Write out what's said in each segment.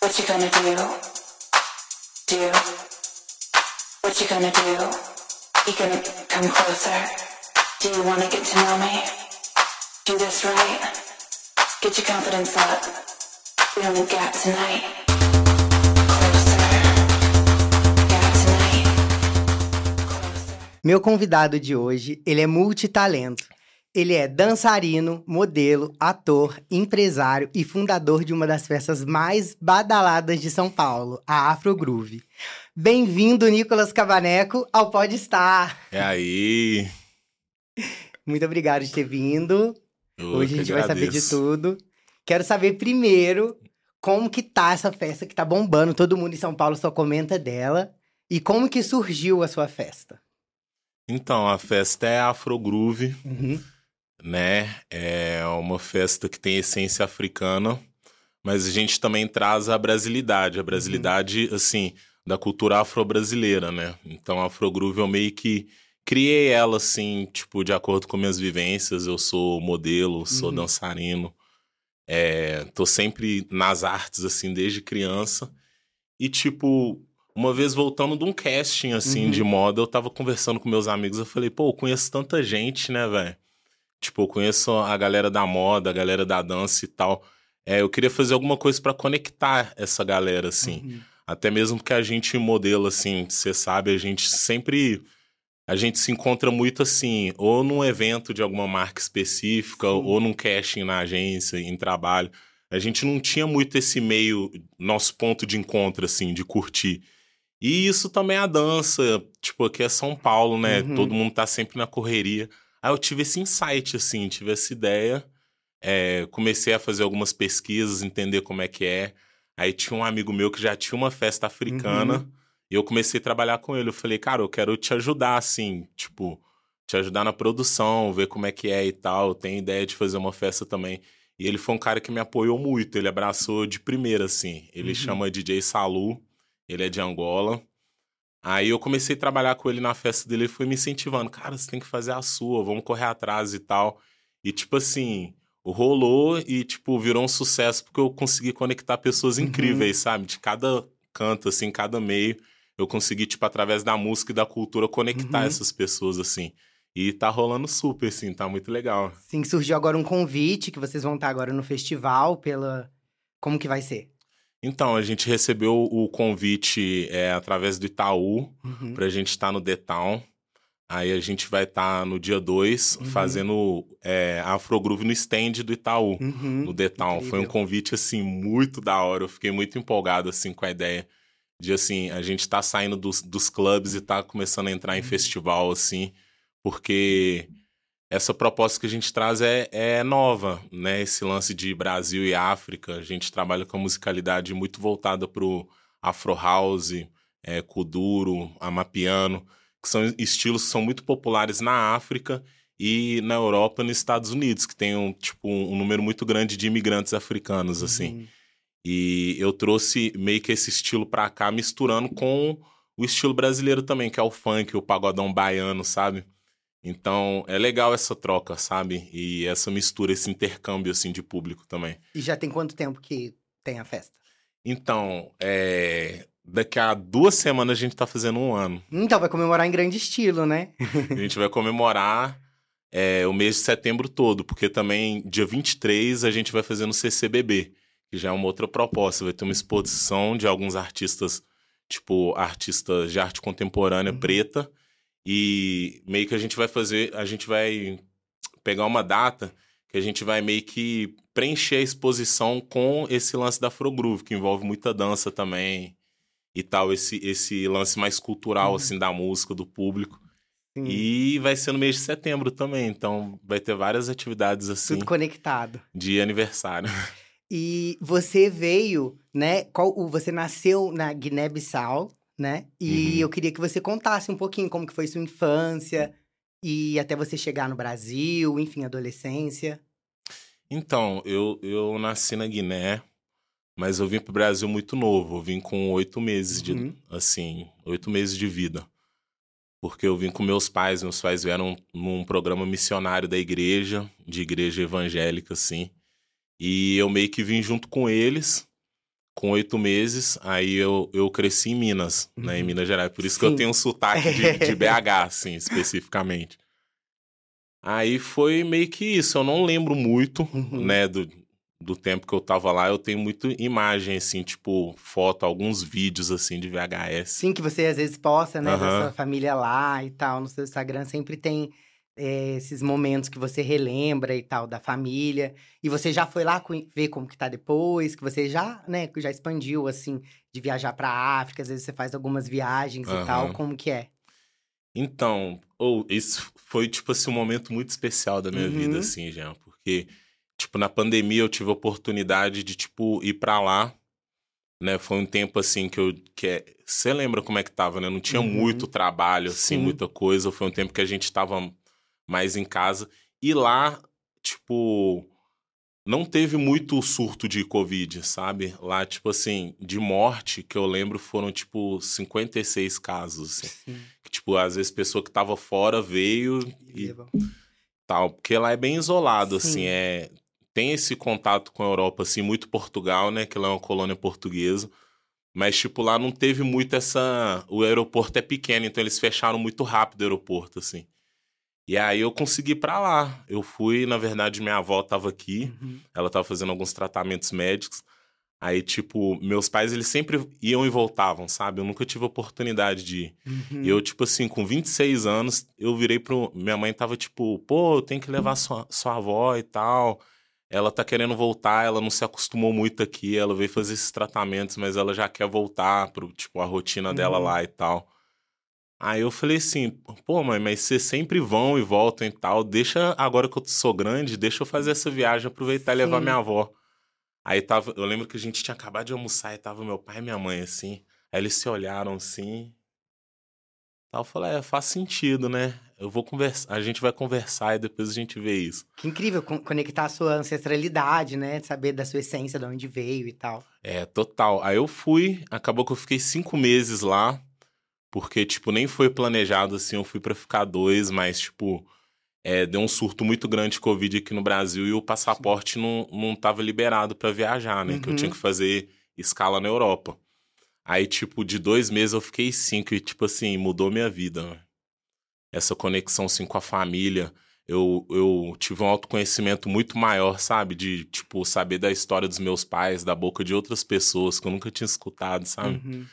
What you gonna do? Do? What you gonna do? You gonna come closer? Do you wanna get to know me? Do this right. Get your confidence up. We only got tonight. Meu convidado de hoje, ele é multitalento. Ele é dançarino, modelo, ator, empresário e fundador de uma das festas mais badaladas de São Paulo, a Afro Groove. Bem-vindo, Nicolas Cavaneco, ao Pode Estar. É aí. Muito obrigado de ter vindo. Eu Hoje a gente vai saber de tudo. Quero saber primeiro como que tá essa festa que tá bombando, todo mundo em São Paulo só comenta dela. E como que surgiu a sua festa? Então, a festa é Afro Groove, Uhum. Né? É uma festa que tem essência africana, mas a gente também traz a brasilidade, a brasilidade, assim, da cultura afro-brasileira, né? Então, a Afro Groove eu meio que criei ela, assim, tipo, de acordo com minhas vivências. Eu sou modelo, sou Uhum. dançarino, é, tô sempre nas artes, assim, desde criança. E, tipo, uma vez voltando de um casting, assim, Uhum. de moda, eu tava conversando com meus amigos, eu falei, pô, eu conheço tanta gente, né, velho? Tipo, eu conheço a galera da moda, a galera da dança e tal. É, eu queria fazer alguma coisa pra conectar essa galera, assim. Uhum. Até mesmo porque a gente modela, assim, você sabe, a gente sempre. A gente se encontra muito assim, ou num evento de alguma marca específica, Sim. ou num casting na agência, em trabalho. A gente não tinha muito esse meio, nosso ponto de encontro, assim, de curtir. E isso também é a dança, tipo, aqui é São Paulo, né? Uhum. Todo mundo tá sempre na correria. Aí eu tive esse insight, assim, tive essa ideia. É, comecei a fazer algumas pesquisas, entender como é que é. Aí tinha um amigo meu que já tinha uma festa africana. Uhum. E eu comecei a trabalhar com ele. Eu falei, cara, eu quero te ajudar, assim, tipo, te ajudar na produção, ver como é que é e tal. Tenho ideia de fazer uma festa também. E ele foi um cara que me apoiou muito. Ele abraçou de primeira, assim. Ele Uhum. chama DJ Salu, ele é de Angola. Aí eu comecei a trabalhar com ele na festa dele, ele foi me incentivando. Cara, você tem que fazer a sua, vamos correr atrás e tal. E, tipo assim, rolou e, tipo, virou um sucesso porque eu consegui conectar pessoas Uhum. incríveis, sabe? De cada canto, assim, cada meio. Eu consegui, tipo, através da música e da cultura, conectar Uhum. essas pessoas, assim. E tá rolando super, assim, tá muito legal. Sim, surgiu agora um convite que vocês vão estar agora no festival pela. Como que vai ser? Então, a gente recebeu o convite é, através do Itaú Uhum. pra gente estar no The Town. Aí a gente vai estar no dia 2 Uhum. fazendo é, Afro Groove no stand do Itaú, Uhum. no The Town. Foi um convite, assim, muito da hora. Eu fiquei muito empolgado, assim, com a ideia de, assim, a gente tá saindo dos, dos clubes e tá começando a entrar em Uhum. festival, assim, porque essa proposta que a gente traz é, é nova, né? Esse lance de Brasil e África. A gente trabalha com a musicalidade muito voltada pro Afro House, é, Kuduro, Amapiano, que são estilos que são muito populares na África e na Europa e nos Estados Unidos, que tem um, tipo, um número muito grande de imigrantes africanos, assim. Uhum. E eu trouxe meio que esse estilo pra cá, misturando com o estilo brasileiro também, que é o funk, o pagodão baiano, sabe? Então, é legal essa troca, sabe? E essa mistura, esse intercâmbio, assim, de público também. E já tem quanto tempo que tem a festa? Então, é... Daqui a duas semanas a gente tá fazendo um ano. Então, vai comemorar em grande estilo, né? A gente vai comemorar é, o mês de setembro todo, porque também, dia 23, a gente vai fazer no CCBB, que já é uma outra proposta. Vai ter uma exposição de alguns artistas, tipo, artistas de arte contemporânea Uhum. preta. E meio que a gente vai fazer, a gente vai pegar uma data que a gente vai meio que preencher a exposição com esse lance da Afro Groove, que envolve muita dança também e tal, esse, esse lance mais cultural, Uhum. assim, da música, do público. Sim, E vai ser no mês de setembro também, então vai ter várias atividades assim Tudo conectado. de aniversário. E você veio, né? Qual, você nasceu na Guiné-Bissau, né? E Uhum. eu queria que você contasse um pouquinho como que foi sua infância e até você chegar no Brasil, enfim, adolescência. Então, eu, eu nasci na Guiné, mas eu vim pro Brasil muito novo. Eu vim com oito meses de, Uhum. assim, oito meses de vida. Porque eu vim com meus pais, meus pais vieram num programa missionário da igreja, de igreja evangélica, assim. E eu meio que vim junto com eles. Com oito meses, aí eu, eu cresci em Minas, né? Em Uhum. Minas Gerais. Por isso que eu Sim. tenho um sotaque de, de BH, assim, especificamente. Aí foi meio que isso. Eu não lembro muito, Uhum. né, do, do tempo que eu tava lá. Eu tenho muito imagem, assim, tipo, foto, alguns vídeos, assim, de VHS. Sim, que você às vezes posta, né, da Aham. sua família lá e tal, no seu Instagram, sempre tem é, esses momentos que você relembra e tal, da família. E você já foi lá ver como que tá depois, que você já, né, já expandiu, assim, de viajar pra África, às vezes você faz algumas viagens e tal, como que é? Então, ou isso foi, tipo assim, um momento muito especial da minha Uhum. vida, assim, Jean. Porque, tipo, na pandemia eu tive a oportunidade de, tipo, ir pra lá, né? Foi um tempo, assim, que eu... Que é... Você lembra como é que tava, né? Não tinha Uhum. muito trabalho, assim, Sim. muita coisa. Foi um tempo que a gente tava mais em casa. E lá, tipo... Não teve muito surto de Covid, sabe? Lá, tipo assim, de morte, que eu lembro, foram, tipo, 56 casos, assim que, tipo, às vezes pessoa que tava fora veio e Leva. tal. Porque lá é bem isolado, Sim. assim, é... Tem esse contato com a Europa, assim, muito Portugal, né? Que lá é uma colônia portuguesa. Mas, tipo, lá não teve muito essa... O aeroporto é pequeno, então eles fecharam muito rápido o aeroporto, assim. E aí eu consegui ir pra lá. Eu fui, na verdade, minha avó tava aqui. Uhum. Ela tava fazendo alguns tratamentos médicos. Aí, tipo, meus pais, eles sempre iam e voltavam, sabe? Eu nunca tive oportunidade de ir. Uhum. E eu, tipo assim, com 26 anos, eu virei pro. Minha mãe tava tipo, pô, eu tenho que levar sua, sua avó e tal. Ela tá querendo voltar, ela não se acostumou muito aqui, ela veio fazer esses tratamentos, mas ela já quer voltar pro, tipo, a rotina dela Uhum. lá e tal. Aí eu falei assim, pô, mãe, mas vocês sempre vão e voltam e tal. Deixa, agora que eu sou grande, deixa eu fazer essa viagem, aproveitar e levar minha avó. Aí tava, eu lembro que a gente tinha acabado de almoçar e tava meu pai e minha mãe assim. Aí eles se olharam assim. Aí eu falei, é, faz sentido, né? Eu vou conversar, a gente vai conversar e depois a gente vê isso. Que incrível con- conectar a sua ancestralidade, né? Saber da sua essência, de onde veio e tal. É, total. Aí eu fui, acabou que eu fiquei cinco meses lá, porque, tipo, nem foi planejado assim, eu fui pra ficar dois, mas, tipo, é, deu um surto muito grande de Covid aqui no Brasil e o passaporte não, não tava liberado pra viajar, né? Que eu Uhum. tinha que fazer escala na Europa. Aí, tipo, de dois meses eu fiquei cinco e, tipo assim, mudou minha vida, né? Essa conexão, assim, com a família. Eu, eu tive um autoconhecimento muito maior, sabe? De, tipo, saber da história dos meus pais, da boca de outras pessoas que eu nunca tinha escutado, sabe? Uhum.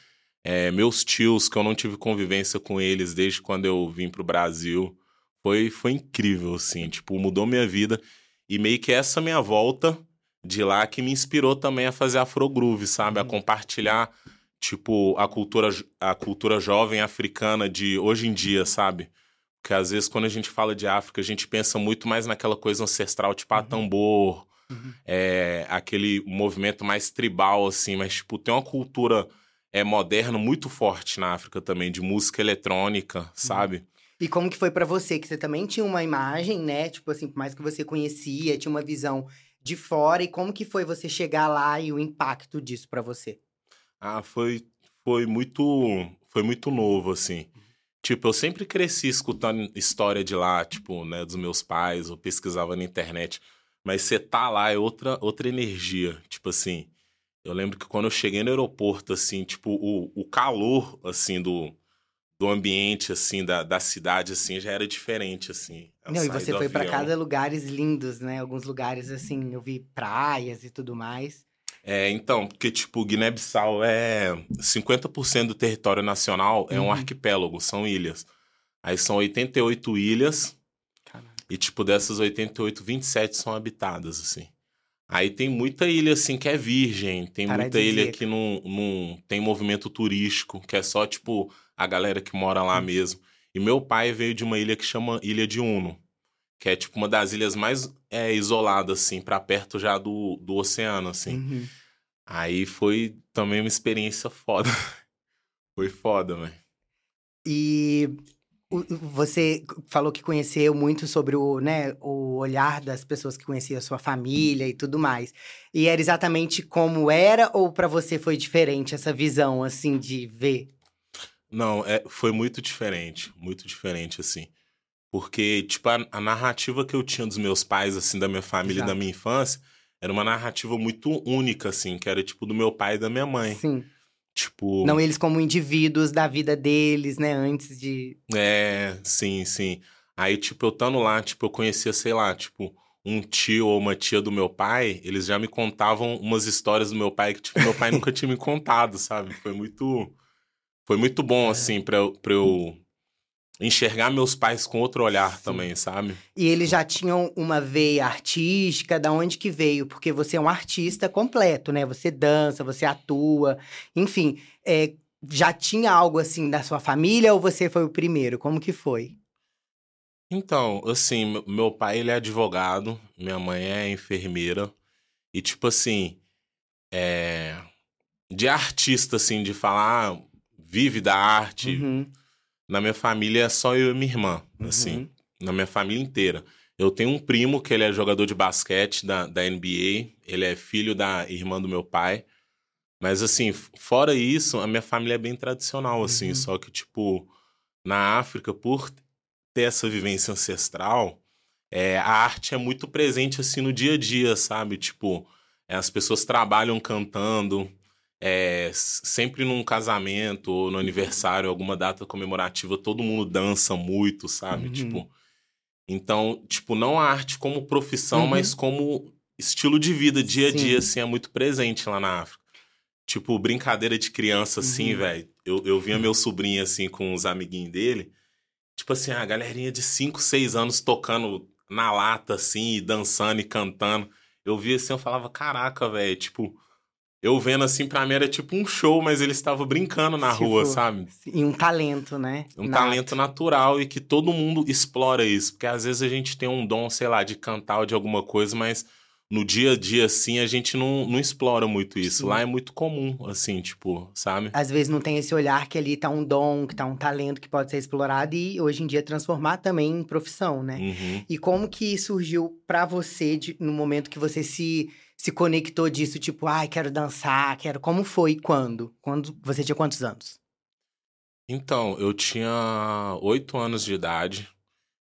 É, meus tios, que eu não tive convivência com eles desde quando eu vim pro Brasil. Foi, foi incrível, assim. Tipo, mudou minha vida. E meio que essa minha volta de lá que me inspirou também a fazer Afrogroove, sabe? A Uhum. compartilhar, tipo, a cultura, a cultura jovem africana de hoje em dia, sabe? Porque às vezes quando a gente fala de África, a gente pensa muito mais naquela coisa ancestral, tipo, a Uhum. tambor, Uhum. é, aquele movimento mais tribal, assim, mas, tipo, tem uma cultura é, moderna muito forte na África também, de música eletrônica, sabe? E como que foi pra você? Que você também tinha uma imagem, né? Tipo assim, por mais que você conhecia, tinha uma visão de fora. E como que foi você chegar lá e o impacto disso pra você? Ah, foi, foi muito foi muito novo, assim. Tipo, eu sempre cresci escutando história de lá, tipo, né, dos meus pais, eu pesquisava na internet. Mas você tá lá é outra, outra energia. Tipo assim, eu lembro que quando eu cheguei no aeroporto, assim, tipo, o, o calor, assim, do, do ambiente, assim, da, da cidade, assim, já era diferente, assim. Não, e você foi pra avião. cada lugares lindos, né? Alguns lugares, assim, eu vi praias e tudo mais. É, então, porque, tipo, Guiné-Bissau é 50% do território nacional é um Uhum. arquipélago, são ilhas. Aí são 88 ilhas e, tipo, dessas 88, 27 são habitadas, assim. Aí tem muita ilha, assim, que é virgem, tem muita ilha que não, não tem movimento turístico, que é só, tipo, a galera que mora lá Hum. mesmo. E meu pai veio de uma ilha que chama Ilha de Uno, que é, tipo, uma das ilhas mais é, isoladas, assim, pra perto já do, do oceano, assim. Uhum. Aí foi também uma experiência foda. foi foda, velho. E você falou que conheceu muito sobre o, né, o olhar das pessoas que conheciam a sua família e tudo mais. E era exatamente como era ou pra você foi diferente essa visão assim de ver? Não, é, foi muito diferente, muito diferente, assim. Porque, tipo, a, a narrativa que eu tinha dos meus pais, assim, da minha família e da Exato. minha infância, era uma narrativa muito única, assim, que era tipo do meu pai e da minha mãe. Sim. Tipo. Não eles como indivíduos da vida deles, né? Antes de. É, sim, sim. Aí, tipo, eu estando lá, tipo, eu conhecia, sei lá, tipo, um tio ou uma tia do meu pai, eles já me contavam umas histórias do meu pai que, tipo, meu pai nunca tinha me contado, sabe? Foi muito. Foi muito bom, assim, pra, pra eu enxergar meus pais com outro olhar Sim. também, sabe? E eles já tinham uma veia artística, da onde que veio? Porque você é um artista completo, né? Você dança, você atua, enfim. é, já tinha algo assim da sua família ou você foi o primeiro? Como que foi? Então, assim, meu- pai, ele é advogado, minha mãe é enfermeira. E, tipo assim, é... de artista, assim, de falar, ah, vive da arte, Uhum, na minha família é só eu e minha irmã, assim, uhum. na minha família inteira. Eu tenho um primo que ele é jogador de basquete da, da NBA, ele é filho da irmã do meu pai. Mas, assim, fora isso, a minha família é bem tradicional, assim, Uhum. só que, tipo, na África, por ter essa vivência ancestral, é, a arte é muito presente, assim, no dia a dia, sabe? Tipo, é, as pessoas trabalham cantando, é, sempre num casamento ou no aniversário, alguma data comemorativa, todo mundo dança muito, sabe? Uhum. Tipo, então, tipo, não a arte como profissão, Uhum. mas como estilo de vida, dia a Sim. dia, assim, é muito presente lá na África. Tipo, brincadeira de criança, assim, Uhum. velho. Eu, eu via meu sobrinho, assim, com os amiguinhos dele. Tipo assim, a galerinha de 5, 6 anos tocando na lata, assim, e dançando e cantando. Eu via assim, eu falava, caraca, velho, tipo... Eu vendo assim, pra mim era tipo um show, mas eles estavam brincando na Tipo, rua, sabe? E um talento, né? Um Nato. talento natural e que todo mundo explora isso. Porque às vezes a gente tem um dom, sei lá, de cantar ou de alguma coisa, mas no dia a dia, assim, a gente não, não explora muito isso. Sim. Lá é muito comum, assim, tipo, sabe? Às vezes não tem esse olhar que ali tá um dom, que tá um talento que pode ser explorado e hoje em dia transformar também em profissão, né? Uhum. E como que surgiu pra você de- no momento que você se, se conectou disso, tipo, ai, quero dançar, quero. Como foi quando? Quando você tinha quantos anos? Então, eu tinha oito anos de idade.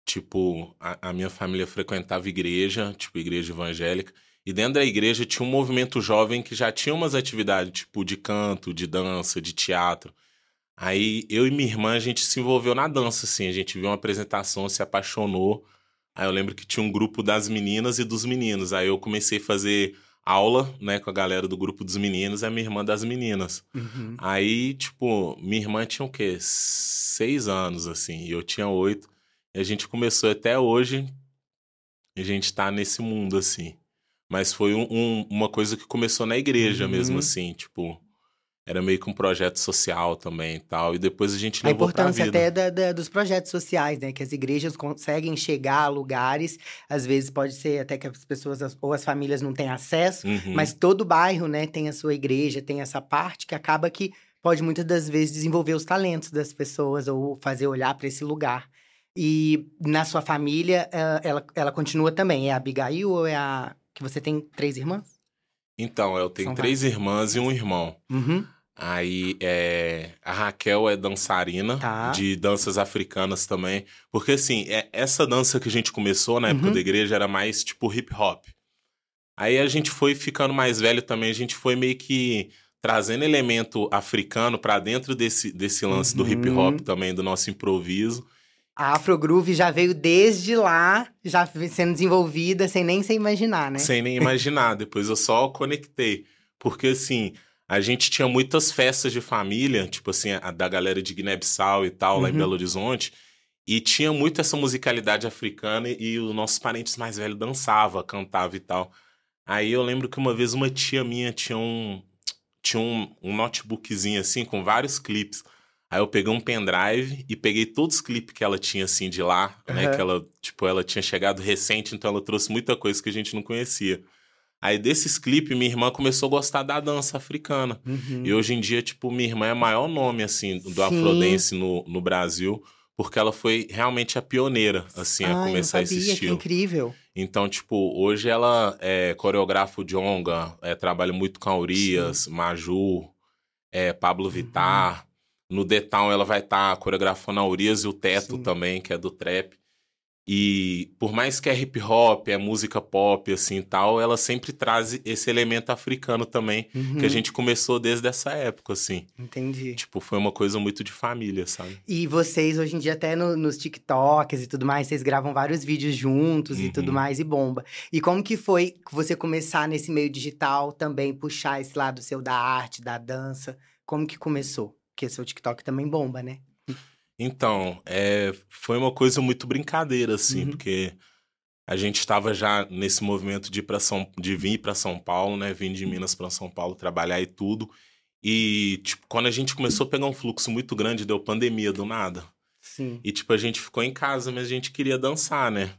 Tipo, a, a minha família frequentava igreja, tipo, igreja evangélica. E dentro da igreja tinha um movimento jovem que já tinha umas atividades, tipo, de canto, de dança, de teatro. Aí eu e minha irmã, a gente se envolveu na dança, assim. A gente viu uma apresentação, se apaixonou. Aí eu lembro que tinha um grupo das meninas e dos meninos. Aí eu comecei a fazer aula, né, com a galera do grupo dos meninos e a minha irmã das meninas. Uhum. Aí, tipo, minha irmã tinha o quê? Seis anos, assim, e eu tinha oito. E a gente começou até hoje, a gente tá nesse mundo, assim. Mas foi um- um- uma coisa que começou na igreja Uhum. mesmo, assim, tipo... Era meio que um projeto social também e tal. E depois a gente A levou pra importância vida. até da- da- dos projetos sociais, né? Que as igrejas conseguem chegar a lugares, às vezes pode ser até que as pessoas as- ou as famílias não têm acesso, Uhum. mas todo bairro, né, tem a sua igreja, tem essa parte que acaba que pode muitas das vezes desenvolver os talentos das pessoas ou fazer olhar para esse lugar. E na sua família, eh, ela, ela continua também? É a Abigail ou é a. Que você tem três irmãs? Então, eu tenho São três irmãs e um irmão. Uhum. Aí é, a Raquel é dançarina Tá. de danças africanas também. Porque assim, é, essa dança que a gente começou na época Uhum. da igreja era mais tipo hip hop. Aí a gente foi ficando mais velho também, a gente foi meio que trazendo elemento africano pra dentro desse, desse lance do hip hop Uhum. também, do nosso improviso. A Afrogroove já veio desde lá, já sendo desenvolvida sem nem se imaginar, né? Sem nem imaginar. Depois eu só conectei. Porque, assim, a gente tinha muitas festas de família, tipo assim, a da galera de Guiné-Bissau e tal, lá em Uhum. Belo Horizonte. E tinha muito essa musicalidade africana e os nossos parentes mais velhos dançavam, cantavam e tal. Aí eu lembro que uma vez uma tia minha tinha um, tinha um, um notebookzinho assim, com vários clipes. Aí eu peguei um pendrive e peguei todos os clipes que ela tinha, assim, de lá, né? Que ela, tipo, ela tinha chegado recente, então ela trouxe muita coisa que a gente não conhecia. Aí desses clipes, minha irmã começou a gostar da dança africana. Uhum. E hoje em dia, tipo, minha irmã é o maior nome, assim, do Sim. Afrodance no, no Brasil, porque ela foi realmente a pioneira, assim, Ah, a começar esse sabia, que estilo. incrível. Então, tipo, hoje ela é coreografa o Jonga, é, trabalha muito com a Urias, Maju, é, Uhum. Pablo Vittar. No The Town ela vai estar coreografando a Urias e o Teto Sim. também, que é do trap. E por mais que é hip hop, é música pop, assim tal, ela sempre traz esse elemento africano também, Uhum. que a gente começou desde essa época, assim. Entendi. Tipo, foi uma coisa muito de família, sabe? E vocês, hoje em dia, até no- nos TikToks e tudo mais, vocês gravam vários vídeos juntos e Uhum. tudo mais, e bomba. E como que foi você começar nesse meio digital também, puxar esse lado seu da arte, da dança? Como que começou? Porque seu TikTok também bomba, né? Então, é, foi uma coisa muito brincadeira, assim, Uhum. porque a gente estava já nesse movimento de, ir pra São, de vir para São Paulo, né? Vim de Minas para São Paulo trabalhar e tudo. E, tipo, quando a gente começou a pegar um fluxo muito grande, deu pandemia do nada. Sim. E, tipo, a gente ficou em casa, mas a gente queria dançar, né?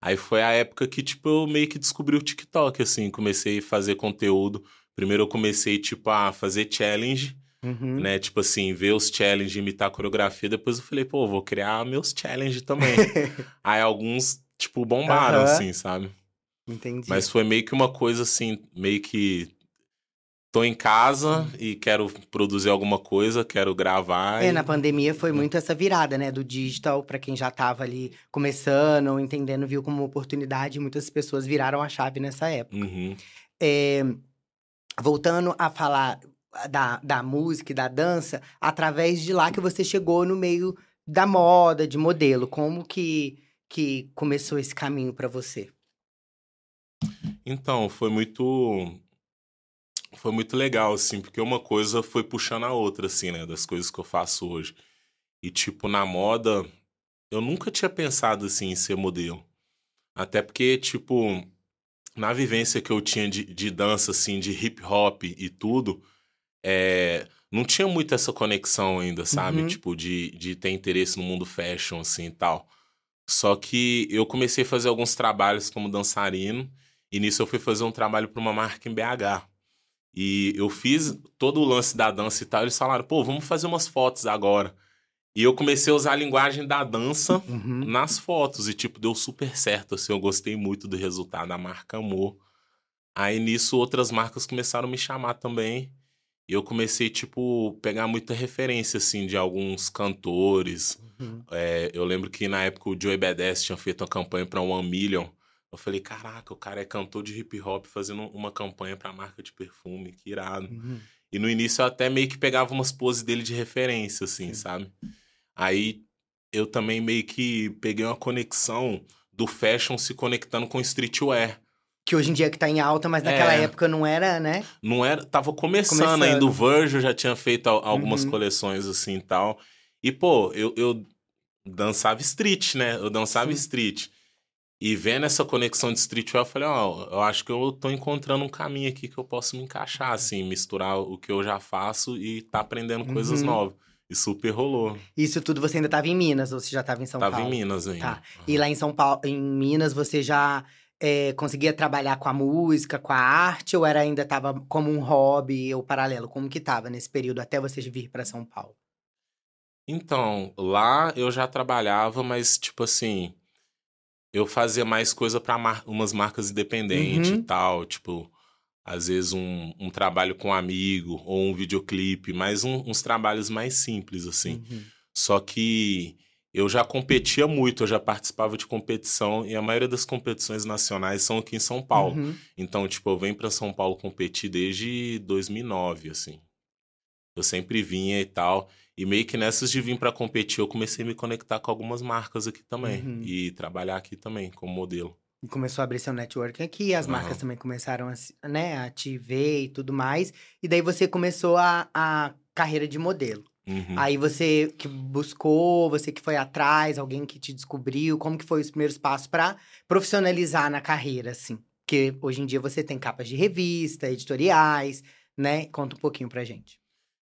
Aí foi a época que, tipo, eu meio que descobri o TikTok, assim, comecei a fazer conteúdo. Primeiro eu comecei, tipo, a fazer challenge, Uhum. né? Tipo assim, ver os challenges, imitar a coreografia. Depois eu falei, pô, vou criar meus challenges também. Aí alguns, tipo, bombaram, Aham. assim, sabe? Entendi. Mas foi meio que uma coisa, assim, meio que... Tô em casa e quero produzir alguma coisa, quero gravar. É, e- na pandemia foi muito essa virada, né? Do digital, pra quem já tava ali começando ou entendendo, viu como oportunidade. Muitas pessoas viraram a chave nessa época. Uhum. É, voltando a falar da, da música e da dança, através de lá que você chegou no meio da moda, de modelo. Como que, que começou esse caminho pra você? Então, foi muito. Foi muito legal, assim, porque uma coisa foi puxando a outra, assim, né? Das coisas que eu faço hoje. E, tipo, na moda, eu nunca tinha pensado, assim, em ser modelo. Até porque, tipo, na vivência que eu tinha de, de dança, assim, de hip hop e tudo, é, não tinha muito essa conexão ainda, sabe? Uhum. Tipo, de, de ter interesse no mundo fashion, assim, e tal. Só que eu comecei a fazer alguns trabalhos como dançarino, e nisso eu fui fazer um trabalho para uma marca em BH. E eu fiz todo o lance da dança e tal. Eles falaram, pô, vamos fazer umas fotos agora. E eu comecei a usar a linguagem da dança Uhum. nas fotos. E, tipo, deu super certo, assim. Eu gostei muito do resultado. A marca amou. Aí, nisso, outras marcas começaram a me chamar também. E eu comecei, tipo, pegar muita referência, assim, de alguns cantores. Uhum. É, eu lembro que na época o Joey Badass tinha feito uma campanha para One Million. Eu falei, caraca, o cara é cantor de hip hop fazendo uma campanha pra marca de perfume, que irado. Uhum. E no início eu até meio que pegava umas poses dele de referência, assim, Sim. sabe? Aí eu também meio que peguei uma conexão do fashion se conectando com streetwear. Que hoje em dia que tá em alta, mas naquela É. época não era, né? Não era, tava começando, Começando. ainda, o Virgil já tinha feito al- algumas Uhum. coleções assim e tal. E, pô, eu, eu dançava street, né? Eu dançava Sim. street. E vendo essa conexão de streetwear, eu falei, ó, eu acho que eu tô encontrando um caminho aqui que eu posso me encaixar, assim, misturar o que eu já faço e tá aprendendo coisas Uhum. novas. E super rolou. Isso tudo você ainda tava em Minas, ou você já tava em São Tava Paulo? em Minas ainda. Tá. E lá em São Paulo, em Minas, você já é, conseguia trabalhar com a música, com a arte, ou era ainda tava como um hobby ou paralelo? Como que tava nesse período até você vir pra São Paulo? Então, lá eu já trabalhava, mas tipo assim, eu fazia mais coisa para umas marcas independentes Uhum. e tal, tipo, às vezes um, um trabalho com um amigo ou um videoclipe, mas um- uns trabalhos mais simples assim. Uhum. Só que eu já competia muito, eu já participava de competição e a maioria das competições nacionais são aqui em São Paulo. Uhum. Então, tipo, eu venho pra São Paulo competir desde 2009, assim. Eu sempre vinha e tal. E meio que nessas de vir pra competir, eu comecei a me conectar com algumas marcas aqui também. Uhum. E trabalhar aqui também, como modelo. E começou a abrir seu network aqui, as Aham. marcas também começaram a, né, a te ver e tudo mais. E daí você começou a, a carreira de modelo. Uhum. Aí você que buscou, você que foi atrás, alguém que te descobriu, como que foi os primeiros passos pra profissionalizar na carreira, assim? Porque hoje em dia você tem capas de revista, editoriais, né? Conta um pouquinho pra gente.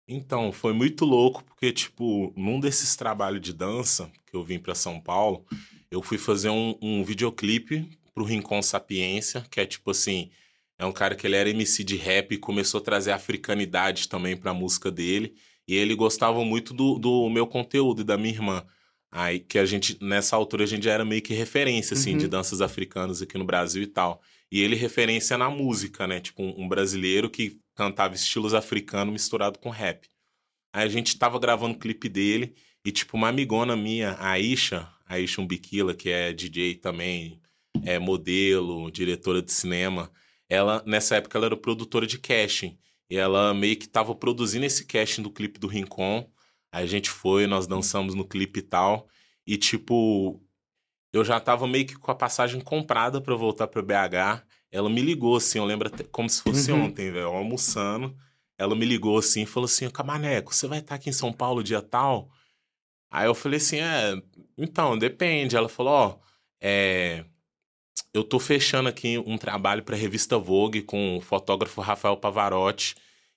Então, foi muito louco, porque, tipo, num desses trabalhos de dança que eu vim pra São Paulo, eu fui fazer um, um videoclipe pro Rincon Sapiência, que é tipo assim, é um cara que ele era MC de rap e começou a trazer africanidade também pra música dele. E ele gostava muito do, do meu conteúdo e da minha irmã. Aí que a gente, nessa altura, a gente já era meio que referência, assim, Uhum. de danças africanas aqui no Brasil e tal. E ele referência na música, né? Tipo, um, um brasileiro que cantava estilos africanos misturado com rap. Aí a gente tava gravando o clipe dele e, tipo, uma amigona minha, a Aisha, a Ishun Bikila, que é DJ também, é modelo, diretora de cinema. Ela, nessa época, ela era produtora de casting. E ela meio que tava produzindo esse casting do clipe do Rincon. Aí a gente foi, nós dançamos no clipe e tal. E, tipo, eu já tava meio que com a passagem comprada para voltar para BH. Ela me ligou, assim, eu lembro até como se fosse Uhum. ontem, velho, almoçando. Ela me ligou assim e falou assim: Camaneco, você vai estar aqui em São Paulo dia tal? Aí eu falei assim: é, então, depende. Ela falou: ó, é, eu tô fechando aqui um trabalho pra revista Vogue com o fotógrafo Rafael Pavarotti.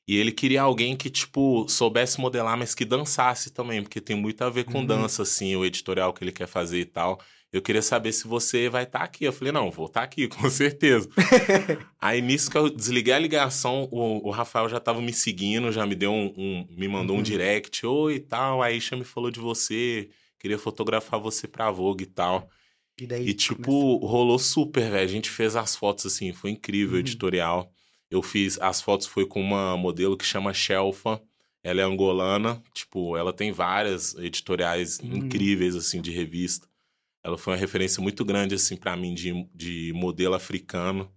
E ele queria alguém que, tipo, soubesse modelar, mas que dançasse também, porque tem muito a ver com Uhum. dança, assim, o editorial que ele quer fazer e tal. Eu queria saber se você vai estar aqui. Eu falei, não, vou estar aqui, com certeza. Aí, nisso que eu desliguei a ligação, o, o Rafael já tava me seguindo, já me deu um. um- me mandou um Uhum. direct, oi e tal. A Isha me falou de você, queria fotografar você pra Vogue e tal. E daí E, tipo, começou. rolou super, velho. A gente fez as fotos, assim, foi incrível o Uhum. editorial. Eu fiz, as fotos foi com uma modelo que chama Shelfa. Ela é angolana, tipo, ela tem várias editoriais Uhum. incríveis, assim, de revista. Ela foi uma referência muito grande, assim, pra mim, de, de modelo africano.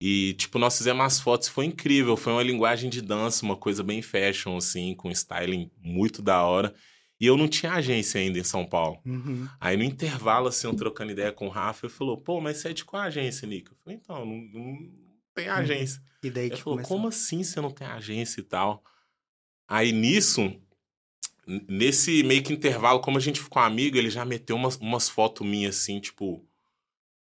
E, tipo, nós fizemos as fotos, foi incrível. Foi uma linguagem de dança, uma coisa bem fashion, assim, com styling muito da hora. E eu não tinha agência ainda em São Paulo. Uhum. Aí no intervalo, assim, eu trocando ideia com o Rafa, ele falou, pô, mas você é de qual agência, Nico? Eu falei, então, não, não tem agência. E daí Ele que falou, começou. como assim você não tem agência e tal? Aí nisso, nesse meio que intervalo, como a gente ficou amigo, ele já meteu umas, umas fotos minhas assim, tipo.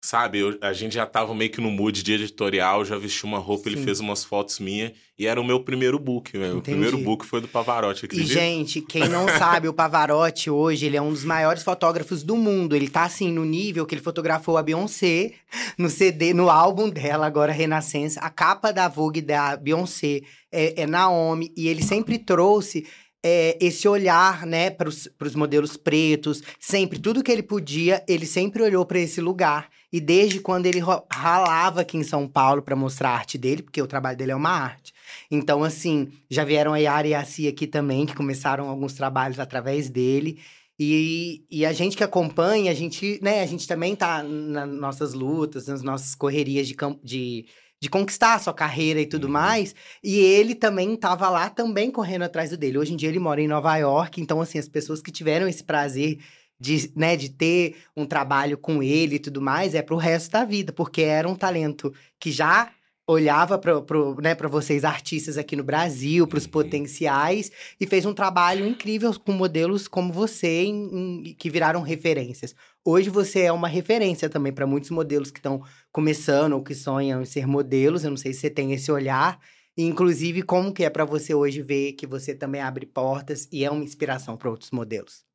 Sabe, eu- a gente já tava meio que no mood de editorial, já vesti uma roupa, ele Sim. fez umas fotos minhas, e era o meu primeiro book, velho. O Entendi. primeiro book foi do Pavarotti, E, acredita? gente, quem não sabe, o Pavarotti hoje, ele é um dos maiores fotógrafos do mundo. Ele tá, assim, no nível que ele fotografou a Beyoncé no CD, no álbum dela, agora Renascença. A capa da Vogue da Beyoncé é, é Naomi. E ele sempre trouxe é, esse olhar, né, para os modelos pretos. Sempre, tudo que ele podia, ele sempre olhou para esse lugar. E desde quando ele ralava aqui em São Paulo para mostrar a arte dele, porque o trabalho dele é uma arte. Então, assim, já vieram a Yara e a Cia aqui também, que começaram alguns trabalhos através dele. E, e a gente que acompanha, a gente, né, a gente também tá nas nossas lutas, nas nossas correrias de, de, de conquistar a sua carreira e tudo Uhum. mais. E ele também tava lá também correndo atrás do dele. Hoje em dia ele mora em Nova York, então, assim, as pessoas que tiveram esse prazer de, né, de ter um trabalho com ele e tudo mais, é pro resto da vida, porque era um talento que já olhava para né, vocês, artistas aqui no Brasil, para os Uhum. potenciais, e fez um trabalho incrível com modelos como você, em- em- que viraram referências. Hoje você é uma referência também para muitos modelos que estão começando ou que sonham em ser modelos. Eu não sei se você tem esse olhar. E, inclusive, como que é para você hoje ver que você também abre portas e é uma inspiração para outros modelos?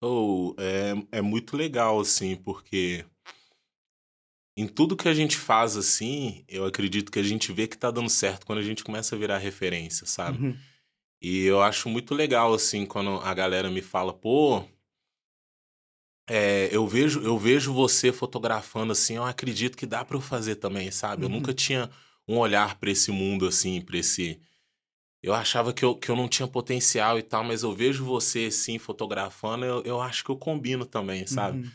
Ou é, é muito legal, assim, porque em tudo que a gente faz, assim, eu acredito que a gente vê que tá dando certo quando a gente começa a virar referência, sabe? Uhum. E eu acho muito legal, assim, quando a galera me fala, pô, é, eu, vejo, eu vejo você fotografando, assim, eu acredito que dá pra eu fazer também, sabe? Eu Uhum. nunca tinha um olhar pra esse mundo, assim, pra esse... Eu achava que eu, que eu não tinha potencial e tal, mas eu vejo você, assim, fotografando, eu, eu acho que eu combino também, sabe? Uhum.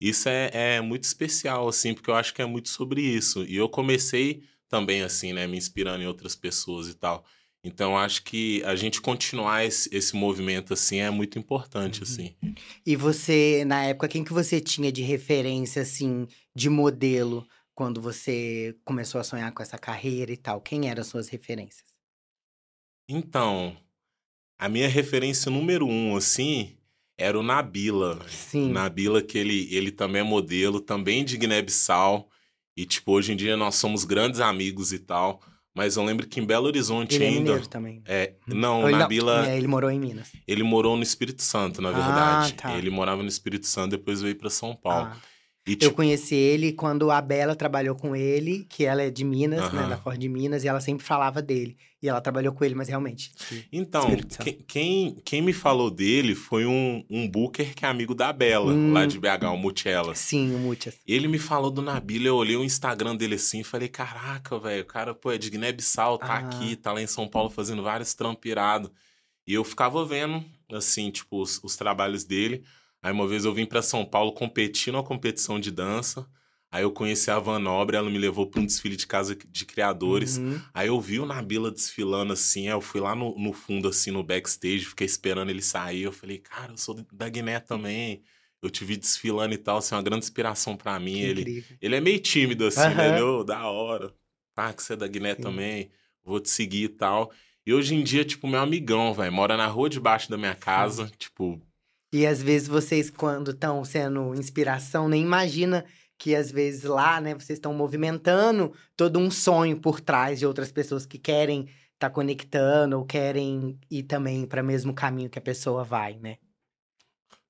Isso é, é muito especial, assim, porque eu acho que é muito sobre isso. E eu comecei também, assim, né, me inspirando em outras pessoas e tal. Então, eu acho que a gente continuar esse, esse movimento, assim, é muito importante, Uhum. assim. E você, na época, quem que você tinha de referência, assim, de modelo, quando você começou a sonhar com essa carreira e tal? Quem eram as suas referências? Então, a minha referência número um, assim, era o Nabila. Sim. O Nabila, que ele, ele também é modelo, também de Guiné-Bissau. E, tipo, hoje em dia nós somos grandes amigos e tal. Mas eu lembro que em Belo Horizonte Ele é ainda... mineiro também. É, não, Ele Nabila... é, ele morou em Minas. Ele morou no Espírito Santo, na Ah, verdade. tá. Ele morava no Espírito Santo, depois veio pra São Paulo. Ah, E, eu tipo, conheci ele quando a Bela trabalhou com ele, que ela é de Minas, né, da Ford de Minas, e ela sempre falava dele. E ela trabalhou com ele, mas realmente. então, que- quem, quem me falou dele foi um, um booker que é amigo da Bela, Hum. lá de BH, o Muchelas. Sim, o Muchas. Ele me falou do Nabila, eu olhei o Instagram dele assim e falei, caraca, velho, o cara, pô, é de Guiné-Bissau, tá Ah. aqui, tá lá em São Paulo fazendo vários trampos irados. E eu ficava vendo, assim, tipo, os, os trabalhos dele. Aí uma vez eu vim para São Paulo competir numa competição de dança. Aí eu conheci a Van Nobre, ela me levou para um desfile de casa de criadores. Uhum. Aí eu vi o Nabila desfilando assim, aí eu fui lá no, no fundo, assim, no backstage, fiquei esperando ele sair. Eu falei, cara, eu sou da Guiné também. Eu te vi desfilando e tal, assim, uma grande inspiração para mim. Que Ele, incrível. ele é meio tímido, assim, né? "Ô, da hora. Tá, que você é da Guiné Sim. também, vou te seguir e tal. E hoje em dia, tipo, meu amigão, velho, mora na rua debaixo da minha casa, tipo, E às vezes vocês, quando estão sendo inspiração, nem imagina que às vezes lá, né, vocês estão movimentando todo um sonho por trás de outras pessoas que querem estar conectando ou querem ir também para o mesmo caminho que a pessoa vai, né?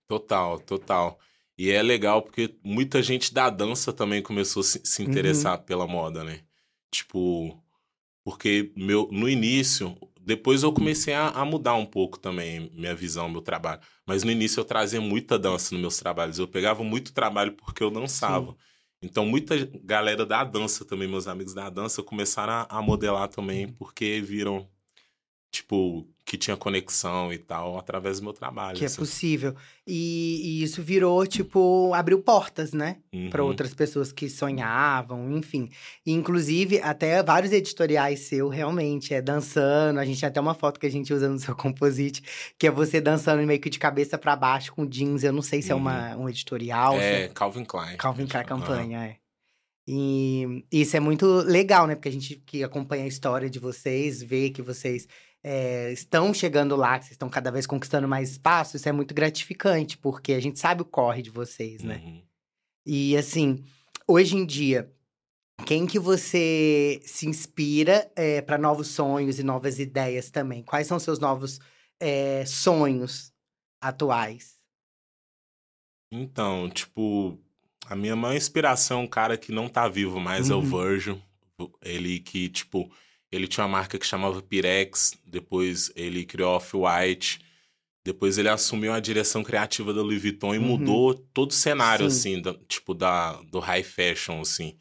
Total, total. E é legal porque muita gente da dança também começou a se, Uhum. interessar pela moda, né? Tipo, porque meu, no início, depois eu comecei a, a mudar um pouco também minha visão, meu trabalho. Mas no início eu trazia muita dança nos meus trabalhos. Eu pegava muito trabalho porque eu dançava. Então muita galera da dança também, meus amigos da dança, começaram a, a modelar também porque viram, tipo, que tinha conexão e tal através do meu trabalho. Que é assim. possível. E, e isso virou, tipo, abriu portas, né? para Uhum. outras pessoas que sonhavam, enfim. E, inclusive, até vários editoriais seu, realmente, é dançando. A gente tem até uma foto que a gente usa no seu composite, que é você dançando meio que de cabeça para baixo com jeans. Eu não sei se é uma, um editorial. É, Calvin Klein. Calvin Klein campanha, é. E isso é muito legal, né? Porque a gente que acompanha a história de vocês, vê que vocês é, estão chegando lá, que vocês estão cada vez conquistando mais espaço, isso é muito gratificante, porque a gente sabe o corre de vocês, né? Uhum. E assim, hoje em dia, quem que você se inspira para novos sonhos e novas ideias também? Quais são seus novos é, sonhos atuais? Então, tipo, a minha maior inspiração é um cara que não tá vivo mais, é o Uhum. Virgil. Ele que, tipo, ele tinha uma marca que chamava Pirex, depois ele criou Off-White, depois ele assumiu a direção criativa da Louis Vuitton e Uhum. mudou todo o cenário, Sim. assim, da- tipo, da, do high fashion, assim.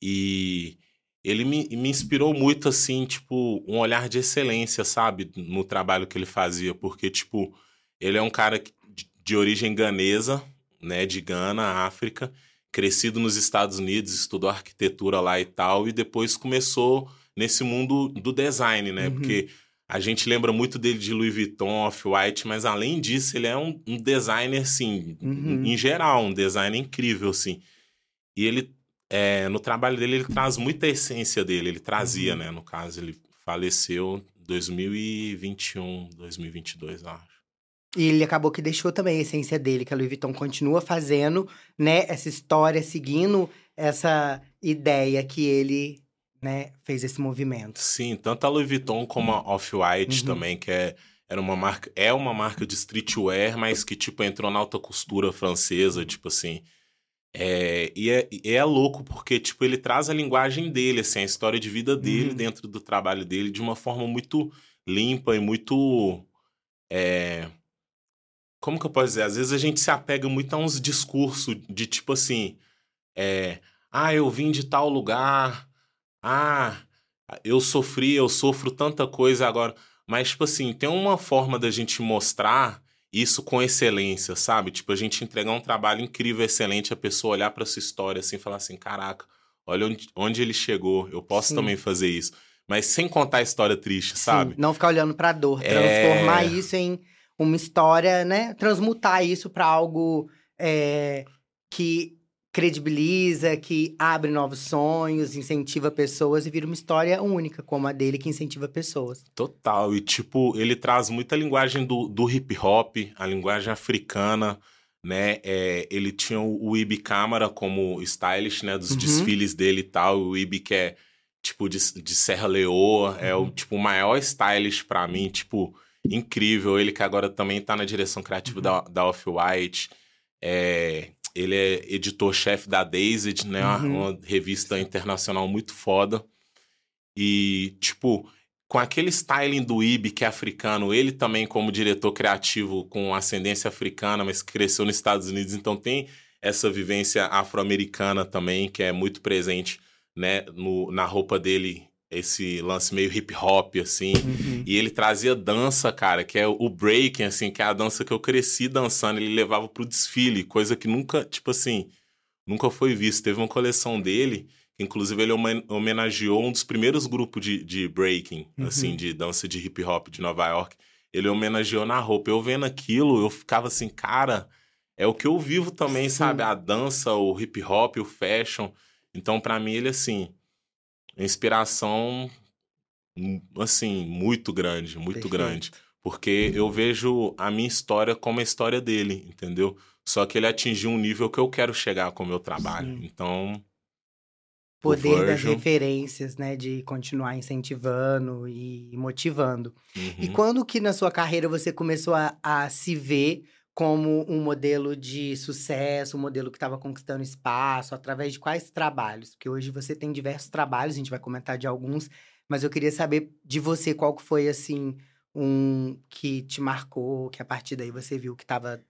E ele me, me inspirou muito, assim, tipo, um olhar de excelência, sabe? No trabalho que ele fazia. Porque, tipo, ele é um cara de, de origem ganesa, né? De Gana, África. Crescido nos Estados Unidos, estudou arquitetura lá e tal. E depois começou nesse mundo do design, né? Uhum. Porque a gente lembra muito dele de Louis Vuitton, Off-White. Mas, além disso, ele é um, um designer, assim, Uhum. em geral. Um designer incrível, assim. E ele é, no trabalho dele, ele traz muita essência dele. Ele trazia, Uhum. né? No caso, ele faleceu em 2021, 2022, eu acho. E ele acabou que deixou também a essência dele, que a Louis Vuitton continua fazendo, né, essa história, seguindo essa ideia que ele, né, fez esse movimento. Sim, tanto a Louis Vuitton como a Off-White Uhum. também, que é, era uma marca, é uma marca de streetwear, mas que, tipo, entrou na alta costura francesa, tipo assim. É, e, é, e é louco porque, tipo, ele traz a linguagem dele, assim, a história de vida dele Uhum. dentro do trabalho dele de uma forma muito limpa e muito. é, como que eu posso dizer? Às vezes a gente se apega muito a uns discursos de tipo assim. é, ah, eu vim de tal lugar. Ah, eu sofri, eu sofro tanta coisa agora. Mas, tipo assim, tem uma forma da gente mostrar isso com excelência, sabe? Tipo, a gente entregar um trabalho incrível, excelente, a pessoa olhar pra sua história assim e falar assim: caraca, olha onde, onde ele chegou, eu posso Sim. também fazer isso. Mas sem contar a história triste, sabe? Sim, não ficar olhando pra dor, É. transformar isso em uma história, né, transmutar isso pra algo é, que credibiliza, que abre novos sonhos, incentiva pessoas e vira uma história única, como a dele, que incentiva pessoas. Total. E, tipo, ele traz muita linguagem do, do hip hop, a linguagem africana, né? É, ele tinha o, o Ibi Câmara como stylish, né? Dos Uhum. desfiles dele e tal. O Ibi que é, tipo, de, de Serra Leoa. É Uhum. o, tipo, o maior stylish pra mim. Tipo, incrível. Ele que agora também tá na direção criativa Uhum. da, da Off-White. É, ele é editor-chefe da Dazed, né? uma- Uhum. Uma revista internacional muito foda. E, tipo, com aquele styling do Ibi, que é africano, ele também, como diretor criativo com ascendência africana, mas cresceu nos Estados Unidos, então tem essa vivência afro-americana também, que é muito presente né, no, na roupa dele esse lance meio hip hop, assim. Uhum. E ele trazia dança, cara, que é o breaking, assim, que é a dança que eu cresci dançando. Ele levava pro desfile, coisa que nunca, tipo assim, nunca foi visto. Teve uma coleção dele, que inclusive ele homen- homenageou um dos primeiros grupos de, de breaking, Uhum. assim, de dança de hip hop de Nova York. Ele homenageou na roupa. Eu vendo aquilo, eu ficava assim, cara, é o que eu vivo também, Sim. sabe? A dança, o hip hop, o fashion. Então, pra mim, ele, assim, inspiração, assim, muito grande, muito Perfeito. grande. Porque eu vejo a minha história como a história dele, entendeu? Só que ele atingiu um nível que eu quero chegar com o meu trabalho. Sim. Então, Poder das referências, né? De continuar incentivando e motivando. E uhum. quando que na sua carreira você começou a, a se ver como um modelo de sucesso, um modelo que estava conquistando espaço, através de quais trabalhos? Porque hoje você tem diversos trabalhos, a gente vai comentar de alguns, mas eu queria saber de você qual que foi, assim, um que te marcou, que a partir daí você viu que estava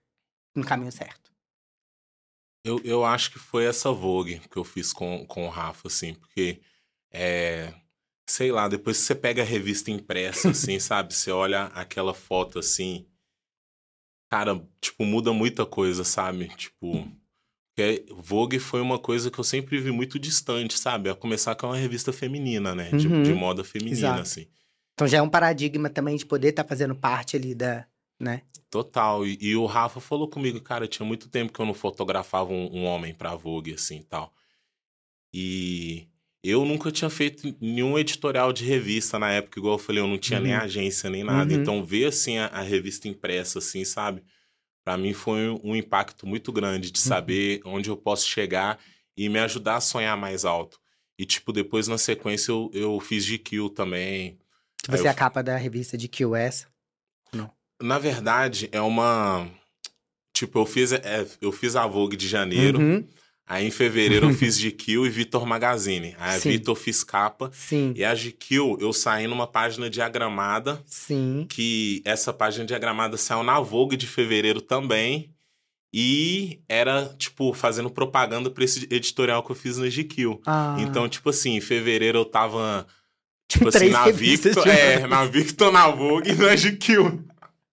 no caminho certo. Eu, eu acho que foi essa Vogue que eu fiz com, com o Rafa, assim, porque é. Sei lá, depois que você pega a revista impressa, assim, sabe? Você olha aquela foto assim. Cara, tipo, muda muita coisa, sabe? Tipo. porque Vogue foi uma coisa que eu sempre vi muito distante, sabe? A começar com uma revista feminina, né? De, Uhum. de moda feminina, Exato. assim. Então já é um paradigma também de poder estar fazendo parte ali da, né? Total. E, e o Rafa falou comigo, cara, tinha muito tempo que eu não fotografava um, um homem pra Vogue, assim, tal. E eu nunca tinha feito nenhum editorial de revista na época, igual eu falei, eu não tinha nem Uhum. agência, nem nada. Uhum. Então, ver, assim, a, a revista impressa, assim, sabe? Pra mim foi um, um impacto muito grande Uhum. de saber onde eu posso chegar e me ajudar a sonhar mais alto. E, tipo, depois, na sequência, eu, eu fiz GQ também. Se Aí você eu é a capa da revista de QS. Na verdade, é uma. Tipo, eu fiz, é, eu fiz a Vogue de janeiro, Uhum, aí em fevereiro eu fiz GQ e Vitor Magazine. Aí a Sim. Vitor fiz capa. Sim, E a GQ eu saí numa página diagramada, sim. que essa página diagramada saiu na Vogue de fevereiro também. E era, tipo, fazendo propaganda pra esse editorial que eu fiz na GQ. Ah, Então, tipo assim, em fevereiro eu tava, tipo assim, na Victor, é, na Victor, na Vogue e na GQ.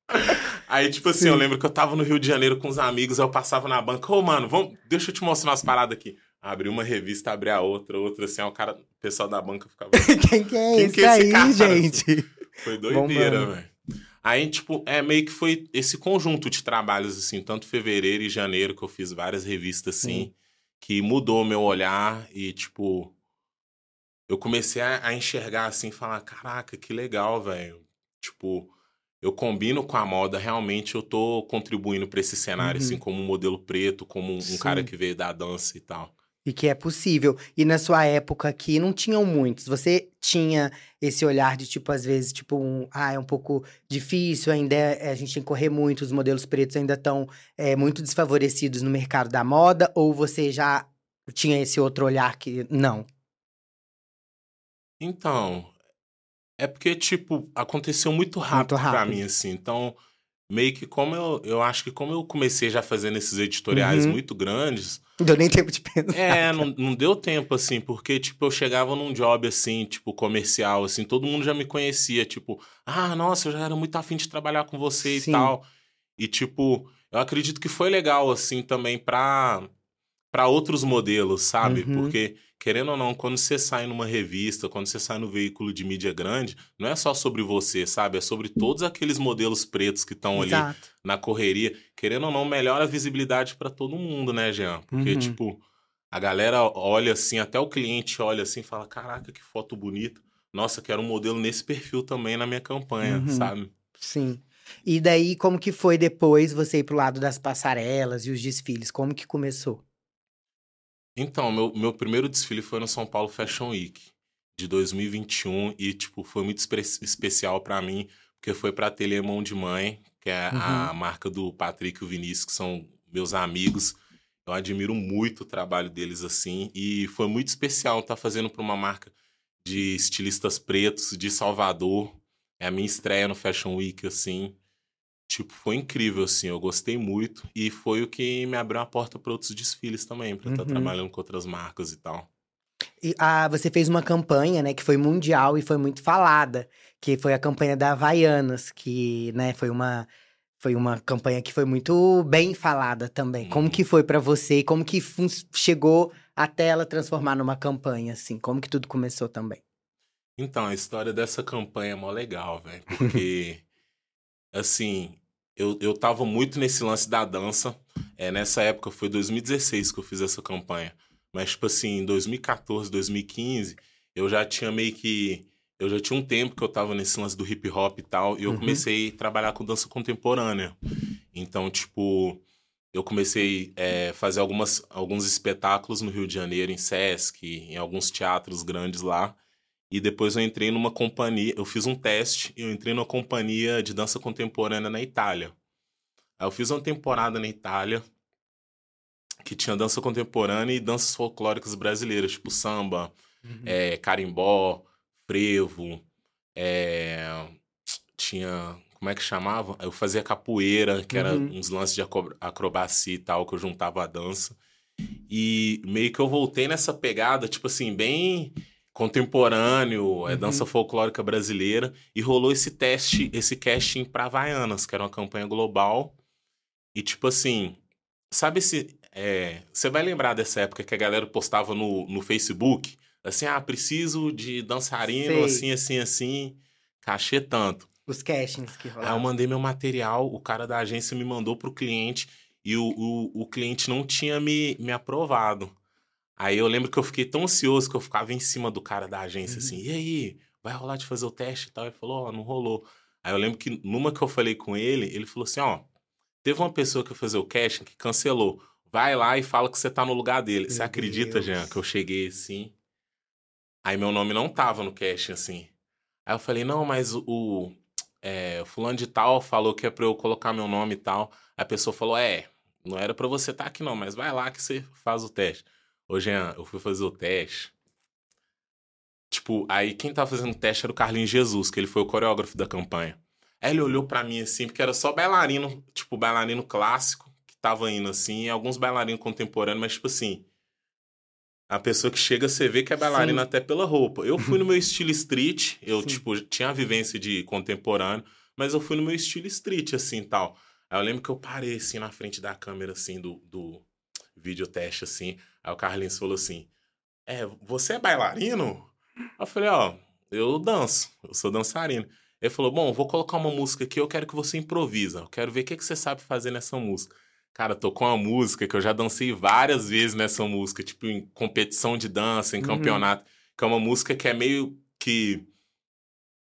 Aí, tipo assim, Sim. eu lembro que eu tava no Rio de Janeiro com os amigos, aí eu passava na banca, ô, mano, vamos, deixa eu te mostrar umas paradas aqui. Abri uma revista, abri a outra, outra, assim, aí o cara, o pessoal da banca ficava... Quem que é Quem esse que é esse aí, cara, gente? Foi doideira, velho. Aí, tipo, é meio que foi esse conjunto de trabalhos, assim, tanto fevereiro e janeiro, que eu fiz várias revistas, assim, Sim. que mudou meu olhar e, tipo, eu comecei a, a enxergar, assim, falar, caraca, que legal, velho. Tipo, eu combino com a moda, realmente eu tô contribuindo pra esse cenário, Uhum. assim, como um modelo preto, como um, um Sim. cara que veio da dança e tal. E que é possível. E na sua época aqui não tinham muitos. Você tinha esse olhar de tipo, às vezes, tipo, um, ah, é um pouco difícil, ainda é- a gente tem que correr muito, os modelos pretos ainda estão é, muito desfavorecidos no mercado da moda, ou você já tinha esse outro olhar que não? Então, é porque, tipo, aconteceu muito rápido, pra rápido. mim, assim. Então, meio que como eu, eu acho que como eu comecei já fazendo esses editoriais Uhum. muito grandes, Não deu nem tempo de pensar. é, não, não deu tempo, assim, porque, tipo, eu chegava num job, assim, tipo, comercial, assim, todo mundo já me conhecia, tipo, ah, nossa, eu já era muito afim de trabalhar com você Sim. e tal. E, tipo, eu acredito que foi legal, assim, também pra, pra outros modelos, sabe? Uhum. Porque, querendo ou não, quando você sai numa revista, quando você sai no veículo de mídia grande, não é só sobre você, sabe? É sobre todos aqueles modelos pretos que estão ali na correria. Querendo ou não, melhora a visibilidade pra todo mundo, né, Jean? Porque, Uhum. tipo, a galera olha assim, até o cliente olha assim e fala: caraca, que foto bonita. Nossa, quero um modelo nesse perfil também na minha campanha, Uhum. sabe? Sim. E daí, como que foi depois você ir pro lado das passarelas e os desfiles? Como que começou? Então, meu, meu primeiro desfile foi no São Paulo Fashion Week de 2021 e, tipo, foi muito espe- especial pra mim, porque foi pra Ateliê Mão de Mãe, que é a marca do Patrick e o Vinícius, que são meus amigos. Eu admiro muito o trabalho deles, assim, e foi muito especial estar fazendo pra uma marca de estilistas pretos de Salvador. É a minha estreia no Fashion Week, assim. Tipo, foi incrível, assim, eu gostei muito. E foi o que me abriu a porta para outros desfiles também, pra estar Uhum. trabalhando com outras marcas e tal. E, ah, você fez uma campanha, né, que foi mundial e foi muito falada, que foi a campanha da Havaianas, que, né, foi uma foi uma campanha que foi muito bem falada também. Como Uhum. que foi pra você e como que chegou até ela transformar numa campanha assim? Como que tudo começou também? Então, a história dessa campanha é mó legal, velho. Porque, assim, eu, eu tava muito nesse lance da dança. É, nessa época, foi 2016 que eu fiz essa campanha. Mas, tipo assim, em 2014, 2015, eu já tinha meio que. Eu já tinha um tempo que eu tava nesse lance do hip hop e tal. E eu Uhum. comecei a trabalhar com dança contemporânea. Então, tipo, eu comecei a fazer algumas, alguns espetáculos no Rio de Janeiro, em Sesc, em alguns teatros grandes lá. E depois eu entrei numa companhia, eu fiz um teste e eu entrei numa companhia de dança contemporânea na Itália. Aí eu fiz uma temporada na Itália que tinha dança contemporânea e danças folclóricas brasileiras, tipo samba, é, carimbó, frevo, é, tinha. Como é que chamava? Eu fazia capoeira, que era Uhum. uns lances de acro- acrobacia e tal, que eu juntava a dança. E meio que eu voltei nessa pegada, tipo assim, bem contemporâneo, é Uhum. dança folclórica brasileira, e rolou esse teste, esse casting pra Havaianas, que era uma campanha global. E tipo assim, sabe se. é, você vai lembrar dessa época que a galera postava no, no Facebook, assim, ah, preciso de dançarino, Sei. assim, assim, assim, cachê tanto. Os castings que Aí eu rolaram. mandei meu material, o cara da agência me mandou pro cliente e o, o, o cliente não tinha me, me aprovado. Aí eu lembro que eu fiquei tão ansioso que eu ficava em cima do cara da agência, Uhum. assim, e aí, vai rolar de fazer o teste e tal? Ele falou, ó, não rolou. Aí eu lembro que numa que eu falei com ele, ele falou assim, ó, teve uma pessoa que ia fazer o casting que cancelou. Vai lá e fala que você tá no lugar dele. Você Meu acredita, Deus. Jean, que eu cheguei assim? Aí meu nome não tava no casting, assim. Aí eu falei, não, mas o, é, fulano de tal falou que é pra eu colocar meu nome e tal. Aí a pessoa falou, é, não era pra você estar aqui não, mas vai lá que você faz o teste. Ô, Jean, eu fui fazer o teste. Tipo, aí quem tava fazendo o teste era o Carlinhos Jesus, que ele foi o coreógrafo da campanha. Aí ele olhou pra mim assim, porque era só bailarino, tipo, bailarino clássico, que tava indo assim, e alguns bailarinos contemporâneos, mas tipo assim. A pessoa que chega, você vê que é bailarina Sim. até pela roupa. Eu fui no meu estilo street, eu, Sim. tipo, tinha a vivência de contemporâneo, mas eu fui no meu estilo street, assim, tal. Aí eu lembro que eu parei, assim, na frente da câmera, assim, do, do videoteste, assim. Aí o Carlinhos falou assim, é, você é bailarino? Eu falei, ó, eu danço, eu sou dançarino. Ele falou, bom, vou colocar uma música aqui, eu quero que você improvisa. Eu quero ver o que, que você sabe fazer nessa música. Cara, tocou uma música que eu já dancei várias vezes nessa música, tipo em competição de dança, em Uhum. campeonato. Que é uma música que é meio que.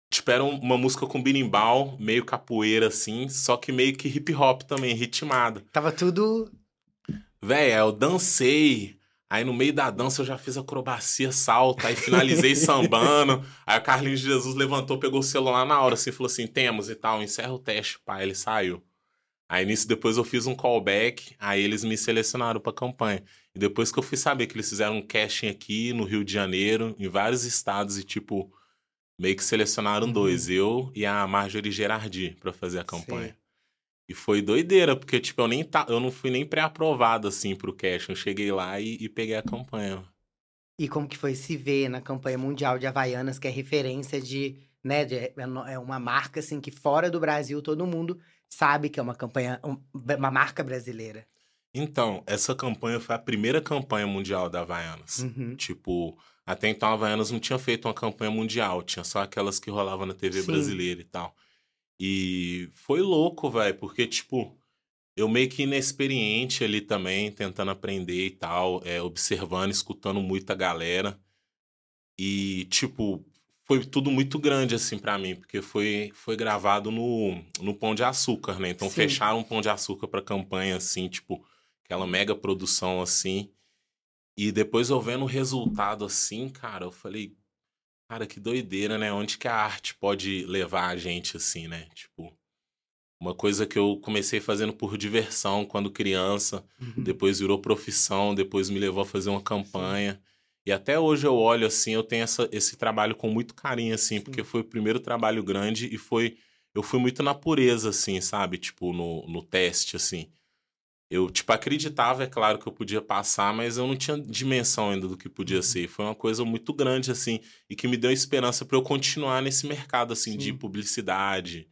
Tipo, era um- uma música com birimbau, meio capoeira, assim, só que meio que hip hop também, ritmada. Tava tudo. Véi, eu dancei. Aí no meio da dança eu já fiz acrobacia, salto, aí finalizei sambando. Aí o Carlinhos de Jesus levantou, pegou o celular na hora, assim, falou assim: temos e tal, encerra o teste, pai. Ele saiu. Aí nisso depois eu fiz um callback, aí eles me selecionaram pra campanha. E depois que eu fui saber que eles fizeram um casting aqui no Rio de Janeiro, em vários estados, e tipo, meio que selecionaram Uhum. dois, eu e a Marjorie Gerardi, pra fazer a campanha. Sei. E foi doideira, porque, tipo, eu, nem tá, eu não fui nem pré-aprovado, assim, pro casting. Eu cheguei lá e, e peguei a campanha. E como que foi se ver na campanha mundial de Havaianas, que é referência de, né, de- é é uma marca assim que fora do Brasil todo mundo sabe que é uma campanha, um- uma marca brasileira. Então, essa campanha foi a primeira campanha mundial da Havaianas. Uhum. Tipo, até então a Havaianas não tinha feito uma campanha mundial, tinha só aquelas que rolavam na TV Sim. brasileira e tal. E foi louco, velho, porque, tipo, eu meio que inexperiente ali também, tentando aprender e tal, é, observando, escutando muita galera. E, tipo, foi tudo muito grande, assim, pra mim, porque foi, foi gravado no, no Pão de Açúcar, né? Então Sim. fecharam um Pão de Açúcar pra campanha, assim, tipo, aquela mega produção, assim. E depois eu vendo o resultado, assim, cara, eu falei, cara, que doideira, né? Onde que a arte pode levar a gente, assim, né? Tipo, uma coisa que eu comecei fazendo por diversão quando criança, Uhum. depois virou profissão, depois me levou a fazer uma campanha. E até hoje eu olho assim, eu tenho essa, esse trabalho com muito carinho, assim, porque foi o primeiro trabalho grande e foi. Eu fui muito na pureza, assim, sabe? Tipo, no, no teste, assim. Eu, tipo, acreditava, é claro, que eu podia passar, mas eu não tinha dimensão ainda do que podia Uhum. ser. Foi uma coisa muito grande, assim, e que me deu esperança para eu continuar nesse mercado, assim, de Sim. publicidade,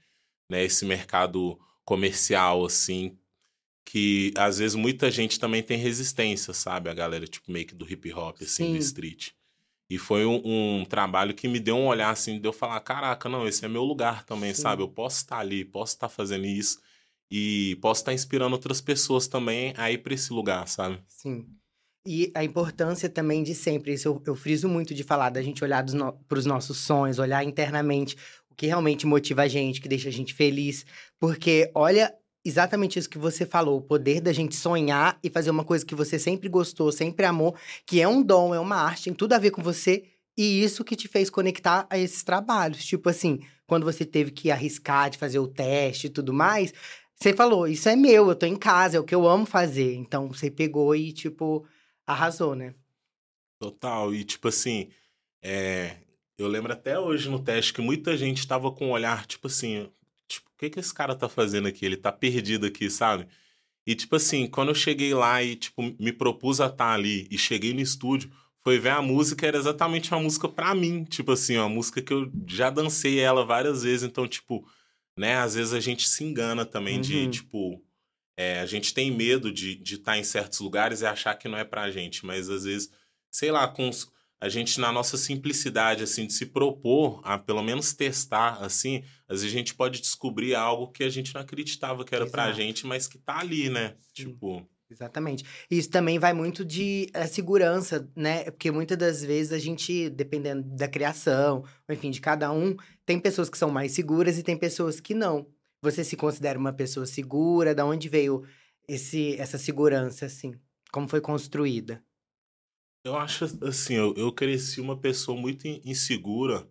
né? Esse mercado comercial, assim, que às vezes muita gente também tem resistência, sabe? A galera, tipo, meio que do hip hop, assim, Sim. do street. E foi um, um trabalho que me deu um olhar, assim, de eu falar, caraca, não, esse é meu lugar também, Sim. sabe? Eu posso estar ali, posso estar fazendo isso. E posso estar inspirando outras pessoas também a ir para esse lugar, sabe? Sim. E a importância também de sempre, isso eu, eu friso muito de falar, da gente olhar para os nossos sonhos, olhar internamente o que realmente motiva a gente, que deixa a gente feliz. Porque olha exatamente isso que você falou, o poder da gente sonhar e fazer uma coisa que você sempre gostou, sempre amou, que é um dom, é uma arte, tem tudo a ver com você. E isso que te fez conectar a esses trabalhos. Tipo assim, quando você teve que arriscar de fazer o teste e tudo mais, você falou, isso é meu, eu tô em casa, é o que eu amo fazer. Então você pegou e, tipo, arrasou, né? Total. E, tipo assim, é, eu lembro até hoje no teste que muita gente tava com um olhar, tipo assim, tipo, o que que esse cara tá fazendo aqui? Ele tá perdido aqui, sabe? E, tipo assim, quando eu cheguei lá e, tipo, me propus a estar ali e cheguei no estúdio, foi ver a música, era exatamente uma música pra mim. Tipo assim, uma música que eu já dancei ela várias vezes. Então, tipo, né, às vezes a gente se engana também de, Uhum. tipo, é, a gente tem medo de estar de tá em certos lugares e achar que não é pra gente, mas às vezes, sei lá, com os- a gente na nossa simplicidade, assim, de se propor a pelo menos testar, assim, às vezes a gente pode descobrir algo que a gente não acreditava que era pra Exato. gente, mas que tá ali, né? Sim. Tipo, Exatamente. Isso também vai muito de eh, segurança, né? Porque muitas das vezes a gente, dependendo da criação, enfim, de cada um, tem pessoas que são mais seguras e tem pessoas que não. Você se considera uma pessoa segura? Da onde veio esse, essa segurança, assim? Como foi construída? eu acho assim, eu, eu cresci uma pessoa muito in- insegura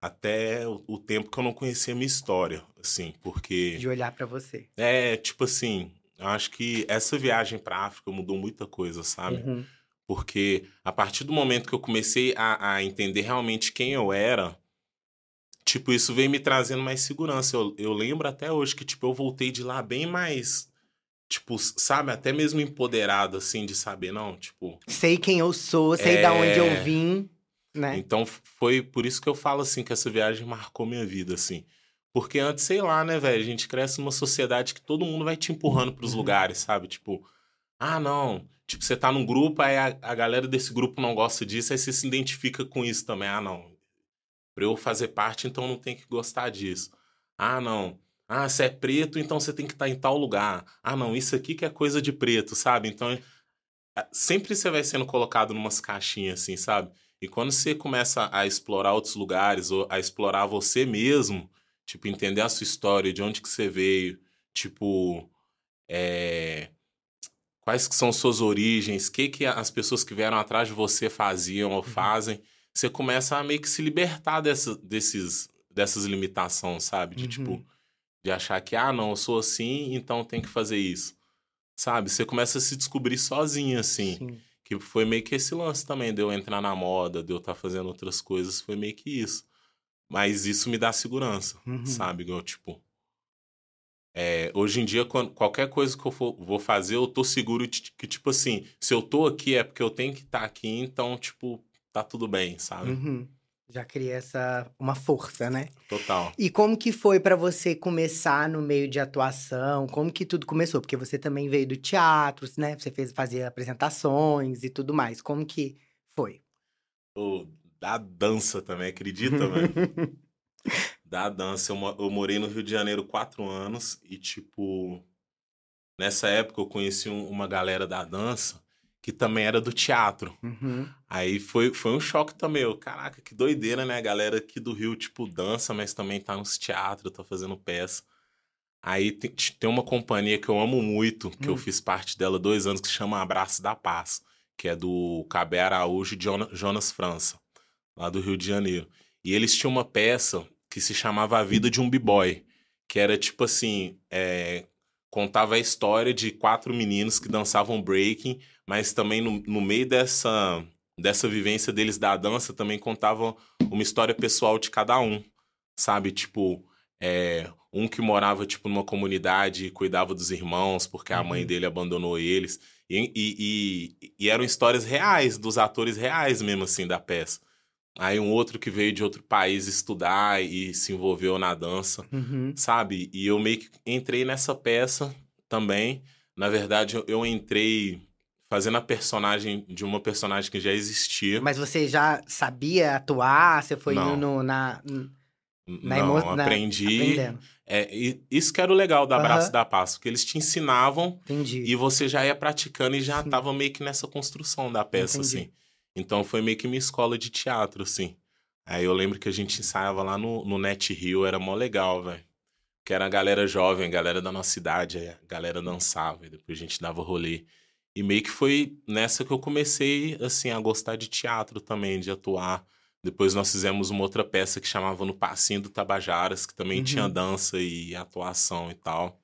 até o, o tempo que eu não conhecia a minha história, assim, porque De olhar pra você. é tipo assim, eu acho que essa viagem pra África mudou muita coisa, sabe? Uhum. Porque a partir do momento que eu comecei a, a entender realmente quem eu era, tipo, isso veio me trazendo mais segurança. Eu, eu lembro até hoje que, tipo, eu voltei de lá bem mais, tipo, sabe, até mesmo empoderado, assim, de saber, não, tipo. Sei quem eu sou, sei da onde eu É. vim, né? Então foi por isso que eu falo, assim, que essa viagem marcou minha vida, assim. Porque antes, sei lá, né, velho, a gente cresce numa sociedade que todo mundo vai te empurrando pros Uhum. lugares, sabe? Tipo, ah, não. Tipo, você tá num grupo, aí a, a galera desse grupo não gosta disso, aí você se identifica com isso também. Ah, não. Pra eu fazer parte, então não tem que gostar disso. Ah, não. Ah, você é preto, então você tem que estar em tal lugar. Ah, não, isso aqui que é coisa de preto, sabe? Então, sempre você vai sendo colocado numas caixinhas assim, sabe? E quando você começa a explorar outros lugares, ou a explorar você mesmo, tipo, entender a sua história, de onde que você veio, tipo, é, quais que são suas origens, o que, que as pessoas que vieram atrás de você faziam ou fazem, você começa a meio que se libertar dessa, desses, dessas limitações, sabe? De Uhum. tipo, de achar que, ah, não, eu sou assim, então tem que fazer isso. Sabe? Você começa a se descobrir sozinho, assim. Sim. Que foi meio que esse lance também, de eu entrar na moda, de eu estar fazendo outras coisas, foi meio que isso. Mas isso me dá segurança, Uhum. sabe? Igual, tipo. é, hoje em dia, quando- qualquer coisa que eu for- vou fazer, eu tô seguro de que, tipo assim, se eu tô aqui é porque eu tenho que estar aqui, então, tipo, tá tudo bem, sabe? Uhum. Já cria essa uma força, né? Total. E como que foi pra você começar no meio de atuação? Como que tudo começou? Porque você também veio do teatro, né? Você fez fazia apresentações e tudo mais. Como que foi? Ô, da dança também, acredita, velho? Da dança. Eu, mo- eu morei no Rio de Janeiro quatro anos e, tipo, nessa época eu conheci um- uma galera da dança que também era do teatro. Uhum. Aí foi, foi um choque também. Eu, caraca, que doideira, né? A galera aqui do Rio, tipo, dança, mas também tá nos teatros, tá fazendo peça. Aí tem, tem uma companhia que eu amo muito, que eu Hum. fiz parte dela dois anos, que chama Abraço da Paz, que é do Cabé Araújo e Jona- Jonas França, lá do Rio de Janeiro. E eles tinham uma peça que se chamava A Vida de um B-Boy, que era tipo assim, é, contava a história de quatro meninos que dançavam breaking, mas também no, no meio dessa, dessa vivência deles da dança também contavam uma história pessoal de cada um, sabe? Tipo, É, um que morava, tipo, numa comunidade e cuidava dos irmãos, porque a mãe Uhum. dele abandonou eles. E, e, e- e eram histórias reais, dos atores reais mesmo, assim, da peça. Aí um outro que veio de outro país estudar e se envolveu na dança, Uhum. sabe? E eu meio que entrei nessa peça também. Na verdade, eu- entrei fazendo a personagem de uma personagem que já existia. Mas você já sabia atuar? Você foi Não. no, na, na Não, emo- na- aprendi. aprendendo? É, e isso que era o legal da Aham. Abraço da Paz, porque eles te ensinavam Entendi. e você já ia praticando e já Sim. tava meio que nessa construção da peça, Entendi. assim. Então foi meio que minha escola de teatro, assim. Aí eu lembro que a gente ensaiava lá no, no Net Rio, era mó legal, velho. Que era a galera jovem, a galera da nossa idade, a galera dançava, e depois a gente dava rolê. E meio que foi nessa que eu comecei, assim, a gostar de teatro também, de atuar. Depois nós fizemos uma outra peça que chamava No Passinho do Tabajaras, que também Uhum. tinha dança e atuação e tal.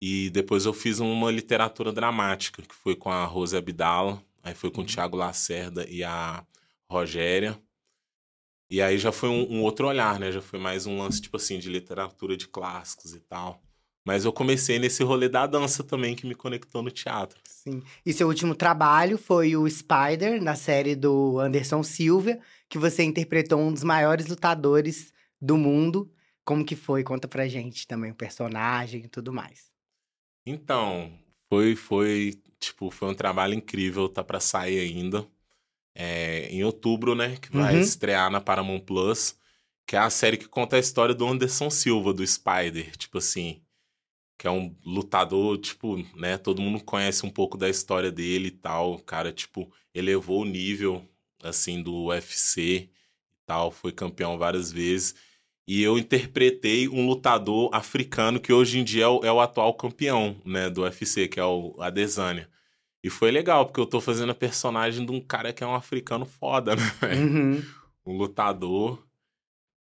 E depois eu fiz uma literatura dramática, que foi com a Rose Abdala, aí foi com o Uhum. Tiago Lacerda e a Rogéria. E aí já foi um, um outro olhar, né? Já foi mais um lance, tipo assim, de literatura de clássicos e tal. Mas eu comecei nesse rolê da dança também, que me conectou no teatro. Sim. E seu último trabalho foi o Spider, na série do Anderson Silva, que você interpretou um dos maiores lutadores do mundo. Como que foi? Conta pra gente também o personagem e tudo mais. Então, foi, foi, tipo, foi um trabalho incrível, tá pra sair ainda. É, em outubro, né, que vai Uhum. estrear na Paramount Plus, que é a série que conta a história do Anderson Silva, do Spider, tipo assim, que é um lutador, tipo, né, todo mundo conhece um pouco da história dele e tal, o cara, tipo, elevou o nível, assim, do UFC e tal, foi campeão várias vezes, e eu interpretei um lutador africano que hoje em dia é o, é o atual campeão, né, do UFC, que é o Adesanya. E foi legal, porque eu tô fazendo a personagem de um cara que é um africano foda, né? Uhum. um lutador.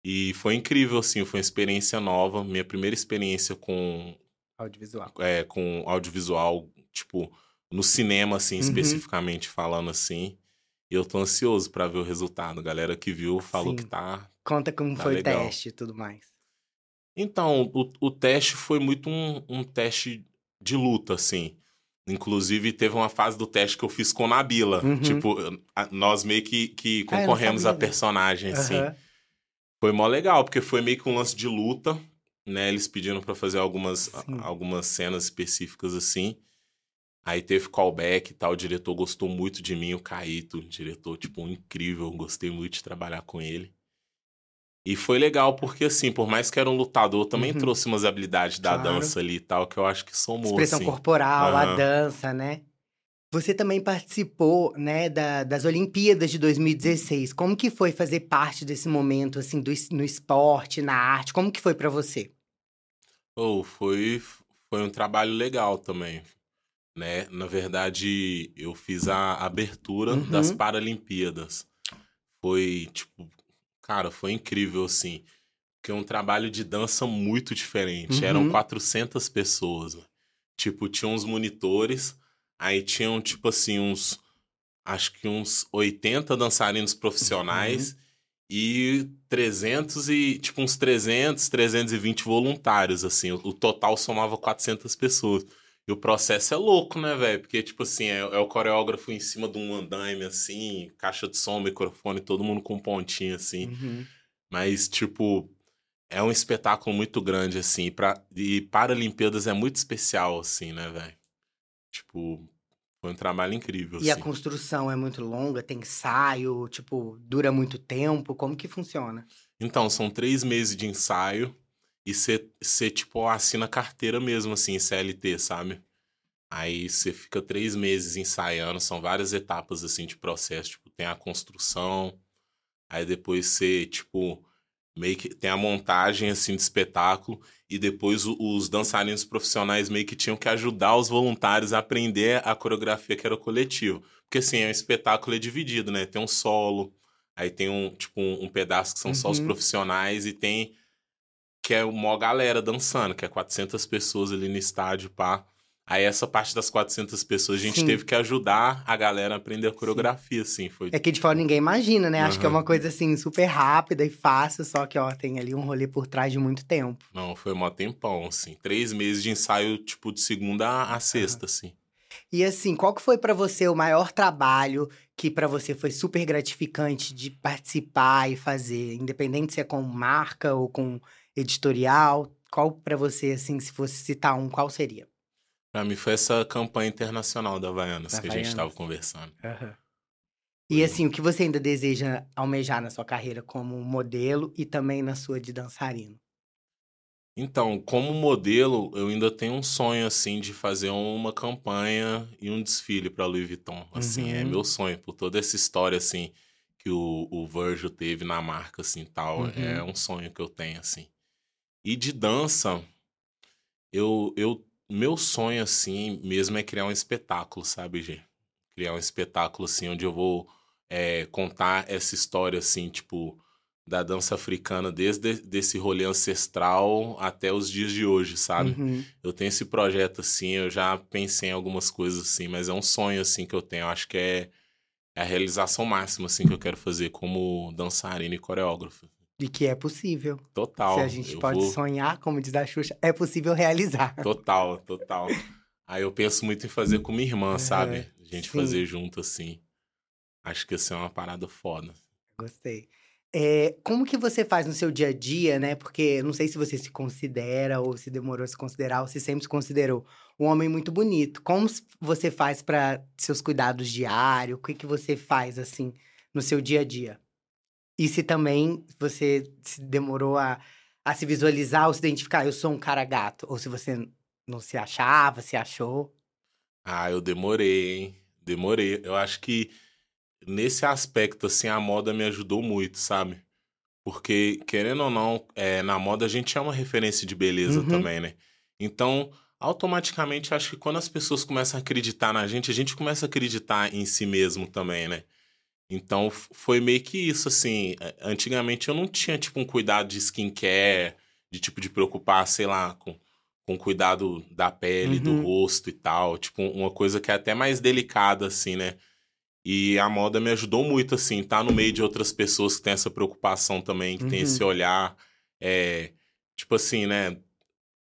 E foi incrível, assim, foi uma experiência nova. Minha primeira experiência com, Audiovisual. é, com audiovisual, tipo, no cinema, assim, Uhum. especificamente falando assim. E eu tô ansioso pra ver o resultado. A galera que viu falou Sim. que tá. Conta como Tá foi legal. o teste e tudo mais. Então, o, o teste foi muito um, um teste de luta, assim. Inclusive, teve uma fase do teste que eu fiz com Nabila. Uhum. Tipo, nós meio que, que Ah, concorremos sabia a personagem, assim. Aham. Foi mó legal, porque foi meio que um lance de luta, né? Eles pediram pra fazer algumas, algumas cenas específicas assim. Aí teve callback e tal, o diretor gostou muito de mim, o Caíto, diretor, tipo, incrível, gostei muito de trabalhar com ele. E foi legal, porque assim, por mais que era um lutador, também Uhum. trouxe umas habilidades da Claro. dança ali e tal, que eu acho que somou, Expressão assim. corporal, a Aham. dança, né? Você também participou, né, da- das Olimpíadas de 2016. Como que foi fazer parte desse momento, assim, do, no esporte, na arte? Como que foi pra você? Oh, foi, foi um trabalho legal também, né? Na verdade, eu fiz a abertura Uhum. das Paralimpíadas. Foi, tipo, cara, foi incrível, assim. Porque é um trabalho de dança muito diferente. Eram Uhum. 400 pessoas. né? Tipo, tinha uns monitores, aí tinham, tipo assim, uns... Acho que uns 80 dançarinos profissionais Uhum. e 300 e tipo uns 300, 320 voluntários assim. O, o total somava 400 pessoas. E o processo é louco, né, velho? Porque tipo assim, é, é o coreógrafo em cima de um andaime assim, caixa de som, microfone, todo mundo com pontinho assim. Uhum. Mas tipo, é um espetáculo muito grande assim, pra, e Paralimpíadas é muito especial assim, né, velho? Tipo, foi um trabalho incrível E a assim. construção é muito longa, tem ensaio, tipo, dura muito tempo. Como que funciona? Então, são três meses de ensaio e você, tipo, assina carteira mesmo, assim, CLT, sabe? Aí você fica três meses ensaiando, são várias etapas, assim, de processo. Tipo, tem a construção, aí depois você, tipo, meio que tem a montagem, assim, de espetáculo e depois os dançarinos profissionais meio que tinham que ajudar os voluntários a aprender a coreografia que era o coletivo. Porque, assim, é um espetáculo é dividido, né? Tem um solo, Aí tem um, tipo, um, um pedaço que são só os Uhum. profissionais e tem que é uma galera dançando, que é 400 pessoas ali no estádio, pá. Aí essa parte das 400 pessoas, a gente Sim. teve que ajudar a galera a aprender a coreografia, assim. Foi É que de fora ninguém imagina, né? Acho que é uma coisa assim super rápida e fácil, só que ó, tem ali um rolê por trás de muito tempo. Não, foi mó tempão, assim. Três meses de ensaio, tipo, de segunda a- sexta, assim. E assim, qual que foi pra você o maior trabalho que pra você foi super gratificante de participar e fazer, independente se é com marca ou com editorial? Qual pra você assim, se fosse citar um, qual seria? Pra mim foi essa campanha internacional da Havaianas Da que a gente Havaianas. tava conversando. E assim, o que você ainda deseja almejar na sua carreira como modelo e também na sua de dançarino? Então, como modelo, eu ainda tenho um sonho, assim, de fazer uma campanha e um desfile pra Louis Vuitton. Assim, é Uhum. meu sonho, por toda essa história, assim, que o, o Virgil teve na marca, assim, tal. Uhum. É um sonho que eu tenho, assim. E de dança, eu, eu, meu sonho, assim, mesmo é criar um espetáculo, sabe, Gê? Criar um espetáculo, assim, onde eu vou é, contar essa história, assim, tipo, da dança africana, desde desse rolê ancestral até os dias de hoje, sabe? Uhum. Eu tenho esse projeto, assim, eu já pensei em algumas coisas, assim, mas é um sonho, assim, que eu tenho. Eu acho que é, é a realização máxima, assim, que eu quero fazer como dançarino e coreógrafo. E que é possível. Total. Se a gente pode vou- sonhar, como diz a Xuxa, é possível realizar. Total, total. Aí eu penso muito em fazer com minha irmã, É, sabe? A gente sim. fazer junto, assim. Acho que ia ser uma parada foda. Gostei. É, como que você faz no seu dia a dia, né? Porque não sei se você se considera ou se demorou a se considerar ou se sempre se considerou um homem muito bonito. Como você faz para seus cuidados diários? O que que você faz assim no seu dia a dia? E se também você se demorou a, a se visualizar ou se identificar, eu sou um cara gato, ou se você não se achava, se achou? Ah, eu demorei, hein? Demorei. Eu acho que nesse aspecto, assim, a moda me ajudou muito, sabe? Porque, querendo ou não, é, na moda a gente é uma referência de beleza Uhum. também, né? Então, automaticamente, acho que quando as pessoas começam a acreditar na gente, a gente começa a acreditar em si mesmo também, né? Então, foi meio que isso, assim. Antigamente eu não tinha, tipo, um cuidado de skincare, de tipo, de preocupar, sei lá, com, com cuidado da pele, do Uhum. rosto e tal. Tipo, uma coisa que é até mais delicada, assim, né? E a moda me ajudou muito, assim, tá no meio de outras pessoas que têm essa preocupação também, que tem Uhum. esse olhar. É, tipo assim, né?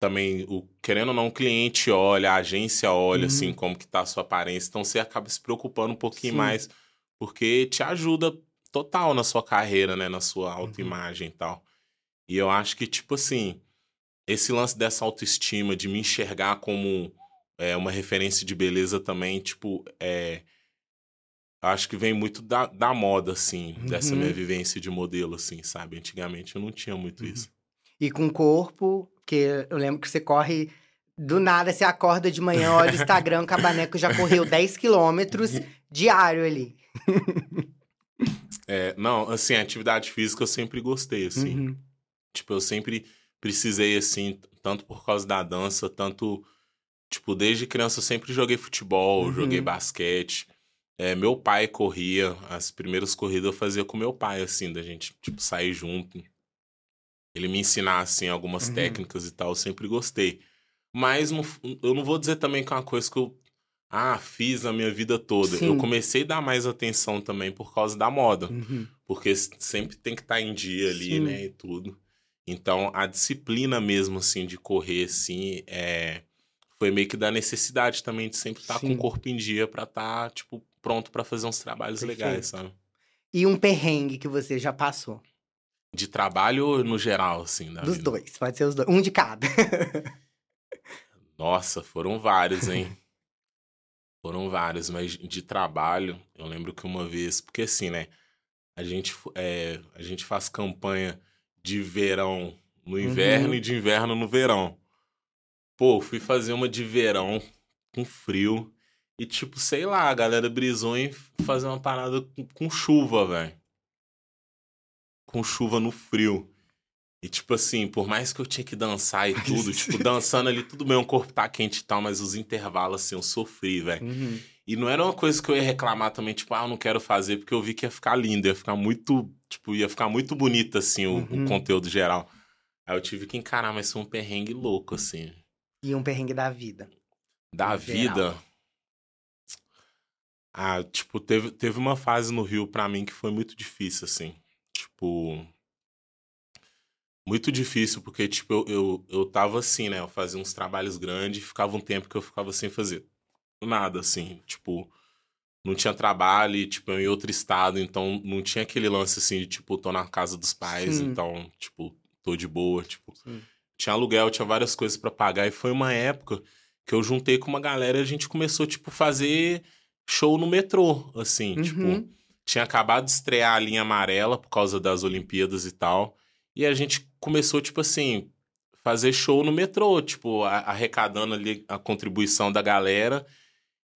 Também, o, querendo ou não, o cliente olha, a agência olha, Uhum. assim, como que tá a sua aparência. Então, você acaba se preocupando um pouquinho Sim. mais, porque te ajuda total na sua carreira, né? Na sua Uhum. autoimagem e tal. E eu acho que, tipo assim, esse lance dessa autoestima, de me enxergar como é, uma referência de beleza também, tipo, é, acho que vem muito da, da moda, assim, dessa Uhum. minha vivência de modelo, assim, sabe? Antigamente eu não tinha muito Uhum. isso. E com o corpo, porque eu lembro que você corre do nada, você acorda de manhã, olha o Instagram, o Cabaneco já correu 10 quilômetros diário ali. É, não, assim, atividade física eu sempre gostei, assim. Uhum. Tipo, eu sempre precisei, assim, tanto por causa da dança, tanto. Tipo, desde criança eu sempre joguei futebol, Uhum. joguei basquete. É, meu pai corria, as primeiras corridas eu fazia com meu pai, assim, da gente, tipo, sair junto. Ele me ensinar, assim, algumas Uhum. técnicas e tal, eu sempre gostei. Mas não- eu não vou dizer também que é uma coisa que eu, ah, fiz a minha vida toda. Sim. Eu comecei a dar mais atenção também por causa da moda. Uhum. Porque sempre tem que estar em dia ali, Sim. né, e tudo. Então, a disciplina mesmo, assim, de correr, assim, é... foi meio que da necessidade também de sempre estar com Sim. o corpo em dia pra estar, tipo, pronto pra fazer uns trabalhos Perfeito. legais, sabe? E um perrengue que você já passou? De trabalho ou no geral, assim, da Dos vida? dois, pode ser os dois. Um de cada. Nossa, foram vários, hein? foram vários, mas de trabalho, eu lembro que uma vez, porque assim, né? A gente, é, a gente faz campanha de verão no inverno Uhum. e de inverno no verão. Pô, fui fazer uma de verão com frio e, tipo, sei lá, a galera brisou em fazer uma parada com, com chuva, velho. Com chuva no frio. E, tipo assim, por mais que eu tinha que dançar e tudo, tipo, dançando ali, tudo bem, o corpo tá quente e tal, mas os intervalos, assim, eu sofri, velho. Uhum. E não era uma coisa que eu ia reclamar também, tipo, ah, eu não quero fazer, porque eu vi que ia ficar lindo, ia ficar muito, tipo, ia ficar muito bonito, assim, o, o Uhum. conteúdo geral. Aí eu tive que encarar, mas foi um perrengue louco, assim. E um perrengue da vida. Da No geral. vida. Ah, tipo, teve, teve uma fase no Rio pra mim que foi muito difícil, assim. Tipo. Muito difícil, porque, tipo, eu, eu, eu tava assim, né? Eu fazia uns trabalhos grandes, ficava um tempo que eu ficava sem fazer nada, assim. Tipo, não tinha trabalho, e, tipo, eu em outro estado, então não tinha aquele lance, assim, de, tipo, tô na casa dos pais, Sim. então, tipo, tô de boa, tipo. Sim. Tinha aluguel, tinha várias coisas pra pagar, e foi uma época que eu juntei com uma galera e a gente começou, tipo, fazer show no metrô, assim, Uhum. tipo, tinha acabado de estrear a linha amarela por causa das Olimpíadas e tal, e a gente começou, tipo assim, fazer show no metrô, tipo, arrecadando ali a contribuição da galera,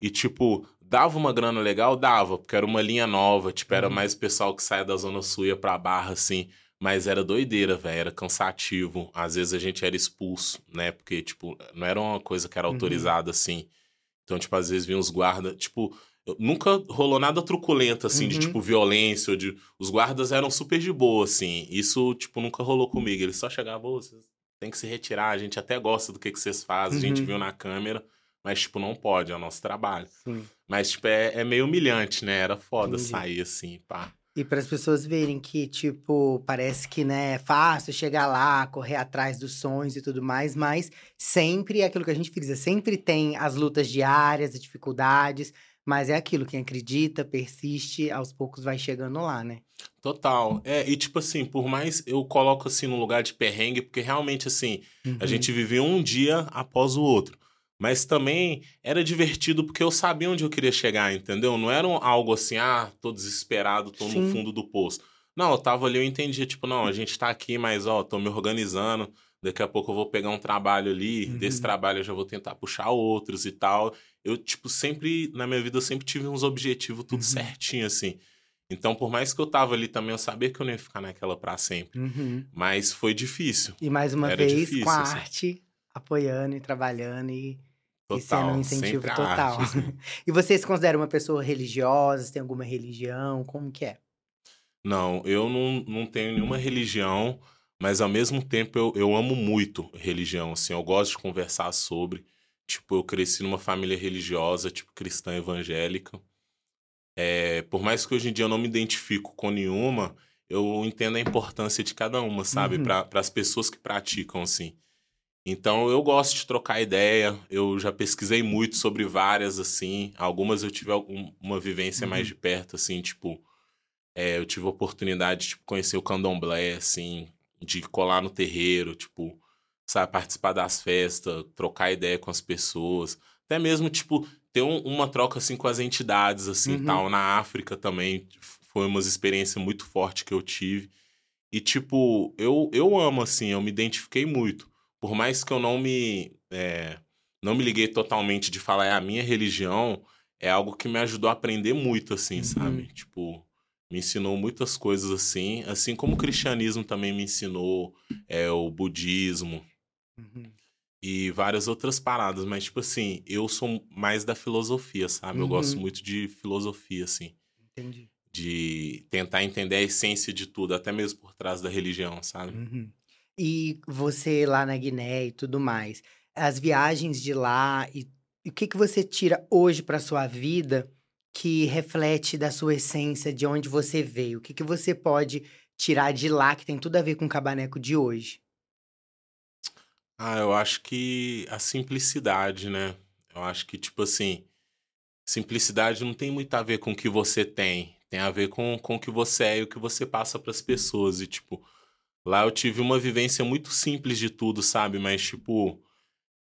e, tipo, dava uma grana legal? Dava, porque era uma linha nova, tipo, era Uhum. mais pessoal que saia da Zona Sul ia pra Barra, assim, mas era doideira, velho, era cansativo. Às vezes a gente era expulso, né? Porque, tipo, não era uma coisa que era Uhum. autorizada, assim. Então, tipo, às vezes vinham os guardas, tipo, nunca rolou nada truculento, assim, de, Uhum. tipo, violência, ou de... Os guardas eram super de boa, assim. Isso, tipo, nunca rolou comigo. Eles só chegavam, "Ô, vocês têm que se retirar, a gente até gosta do que, que vocês fazem, a gente Uhum. viu na câmera, mas, tipo, não pode, é o nosso trabalho. Sim. Mas, tipo, é, é meio humilhante, né? Era foda Entendi. sair assim, pá. E para as pessoas verem que, tipo, parece que, né, é fácil chegar lá, correr atrás dos sonhos e tudo mais, mas sempre é aquilo que a gente frisa, sempre tem as lutas diárias, as dificuldades, mas é aquilo, quem acredita, persiste, aos poucos vai chegando lá, né? Total. É, e tipo assim, por mais eu coloco assim no lugar de perrengue, porque realmente assim, Uhum. a gente vivia um dia após o outro. Mas também era divertido porque eu sabia onde eu queria chegar, entendeu? Não era um- algo assim, ah, tô desesperado, tô Sim. no fundo do poço. Não, eu tava ali, eu entendia, tipo, não, a gente tá aqui, mas ó, tô me organizando. Daqui a pouco eu vou pegar um trabalho ali, Uhum. desse trabalho eu já vou tentar puxar outros e tal. Eu, tipo, sempre, na minha vida, eu sempre tive uns objetivos tudo Uhum. certinho, assim. Então, por mais que eu tava ali também, eu sabia que eu não ia ficar naquela pra sempre. Uhum. Mas foi difícil. E mais uma Era vez, difícil, com a assim. arte, apoiando e trabalhando e, e sendo Total. um incentivo total. arte, assim. E você se considera uma pessoa religiosa? Você tem alguma religião? Como que é? Não, eu não, não tenho nenhuma religião, mas ao mesmo tempo eu, eu amo muito religião, assim, eu gosto de conversar sobre. Tipo, eu cresci numa família religiosa, tipo, cristã evangélica. É, por mais que hoje em dia eu não me identifico com nenhuma, eu entendo a importância de cada uma, sabe? Uhum. Para as pessoas que praticam, assim. Então eu gosto de trocar ideia, eu já pesquisei muito sobre várias, assim. Algumas eu tive algum, uma vivência mais Uhum. de perto, assim, tipo. É, eu tive a oportunidade de tipo, conhecer o candomblé, assim, de colar no terreiro, tipo, sabe, participar das festas, trocar ideia com as pessoas. Até mesmo, tipo, ter um- uma troca, assim, com as entidades, assim, Uhum. tal. Na África também foi uma experiência muito forte que eu tive. E, tipo, eu, eu amo, assim, eu me identifiquei muito. Por mais que eu não me... é, não me liguei totalmente de falar é a minha religião, é algo que me ajudou a aprender muito, assim, Uhum. sabe? Tipo, me ensinou muitas coisas assim, assim como o cristianismo também me ensinou, é, o budismo Uhum. e várias outras paradas, mas tipo assim, eu sou mais da filosofia, sabe? Eu gosto Uhum. muito de filosofia, assim, Entendi. de tentar entender a essência de tudo, até mesmo por trás da religião, sabe? Uhum. E você lá na Guiné e tudo mais, as viagens de lá e, e o que que você tira hoje para sua vida que reflete da sua essência, de onde você veio? O que que você pode tirar de lá que tem tudo a ver com o cabaneco de hoje? Ah, eu acho que a simplicidade, né? Eu acho que, tipo assim, simplicidade não tem muito a ver com o que você tem. Tem a ver com, com o que você é e o que você passa pras pessoas. E, tipo, lá eu tive uma vivência muito simples de tudo, sabe? Mas, tipo,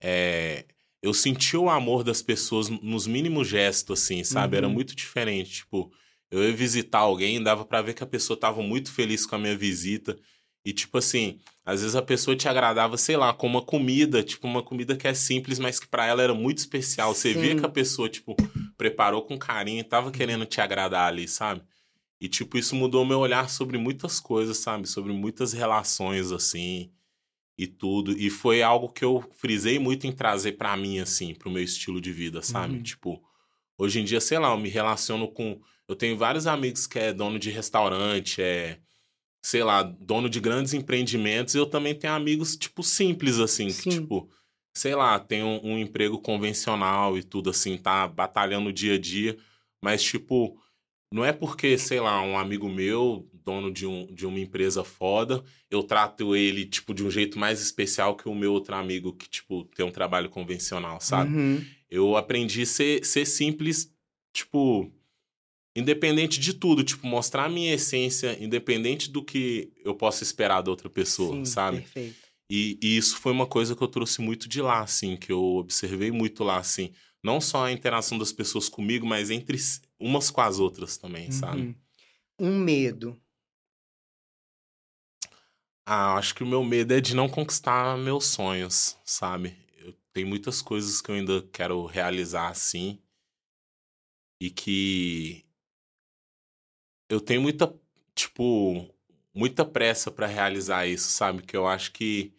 é, eu senti o amor das pessoas nos mínimos gestos, assim, sabe? Era Uhum. muito diferente. Tipo, eu ia visitar alguém, dava pra ver que a pessoa tava muito feliz com a minha visita. E, tipo assim, às vezes a pessoa te agradava, sei lá, com uma comida, tipo, uma comida que é simples, mas que pra ela era muito especial. Você via Sim. que a pessoa, tipo, preparou com carinho e tava querendo te agradar ali, sabe? E, tipo, isso mudou meu olhar sobre muitas coisas, sabe? Sobre muitas relações, assim, e tudo. E foi algo que eu frisei muito em trazer pra mim, assim, pro meu estilo de vida, sabe? Uhum. Tipo, hoje em dia, sei lá, eu me relaciono com. Eu tenho vários amigos que é dono de restaurante, é. Sei lá, dono de grandes empreendimentos. Eu também tenho amigos, tipo, simples, assim, que, Sim. tipo. sei lá, tem um, um emprego convencional e tudo assim, tá batalhando o dia a dia, mas tipo, não é porque, sei lá, um amigo meu, dono de, um, de uma empresa foda, eu trato ele, tipo, de um jeito mais especial que o meu outro amigo que, tipo, tem um trabalho convencional, sabe? Uhum. Eu aprendi a ser, ser simples, tipo, independente de tudo, tipo, mostrar a minha essência, independente do que eu possa esperar da outra pessoa, Sim, sabe? Perfeito. E, e isso foi uma coisa que eu trouxe muito de lá, assim, que eu observei muito lá, assim. Não só a interação das pessoas comigo, mas entre umas com as outras também, sabe? Uhum. Um medo. Ah, acho que o meu medo é de não conquistar meus sonhos, sabe? Eu tenho muitas coisas que eu ainda quero realizar assim. E que eu tenho muita, tipo, muita pressa pra realizar isso, sabe? Que eu acho que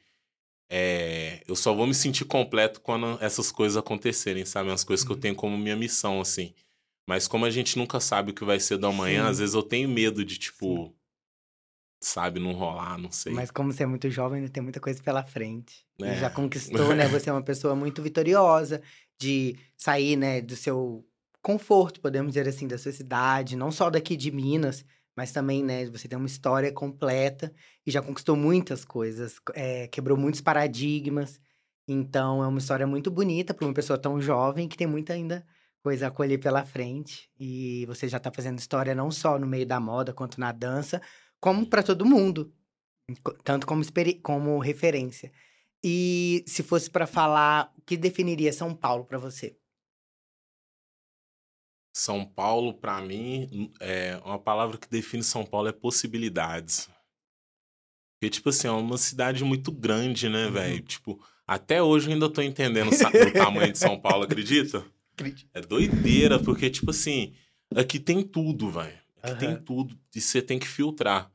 é, eu só vou me sentir completo quando essas coisas acontecerem, sabe? As coisas que eu Uhum. tenho como minha missão, assim. Mas como a gente nunca sabe o que vai ser do amanhã, Sim. às vezes eu tenho medo de, tipo, sabe, não rolar, não sei. Mas como você é muito jovem, ainda tem muita coisa pela frente. E É. já conquistou, né? Você é uma pessoa muito vitoriosa de sair, né, do seu conforto, podemos dizer assim, da sua cidade, não só daqui de Minas, mas também, né, você tem uma história completa e já conquistou muitas coisas, é, quebrou muitos paradigmas. Então, é uma história muito bonita para uma pessoa tão jovem que tem muita ainda coisa a colher pela frente. E você já tá fazendo história não só no meio da moda, quanto na dança, como para todo mundo. Tanto como, como referência. E se fosse para falar, o que definiria São Paulo para você? São Paulo, pra mim, é uma palavra que define São Paulo é possibilidades. Porque, tipo assim, é uma cidade muito grande, né, Uhum. velho? Tipo, até hoje eu ainda tô entendendo o tamanho de São Paulo, acredita? É doideira, porque, tipo assim, aqui tem tudo, velho. Aqui tem Aham. tudo e você tem que filtrar.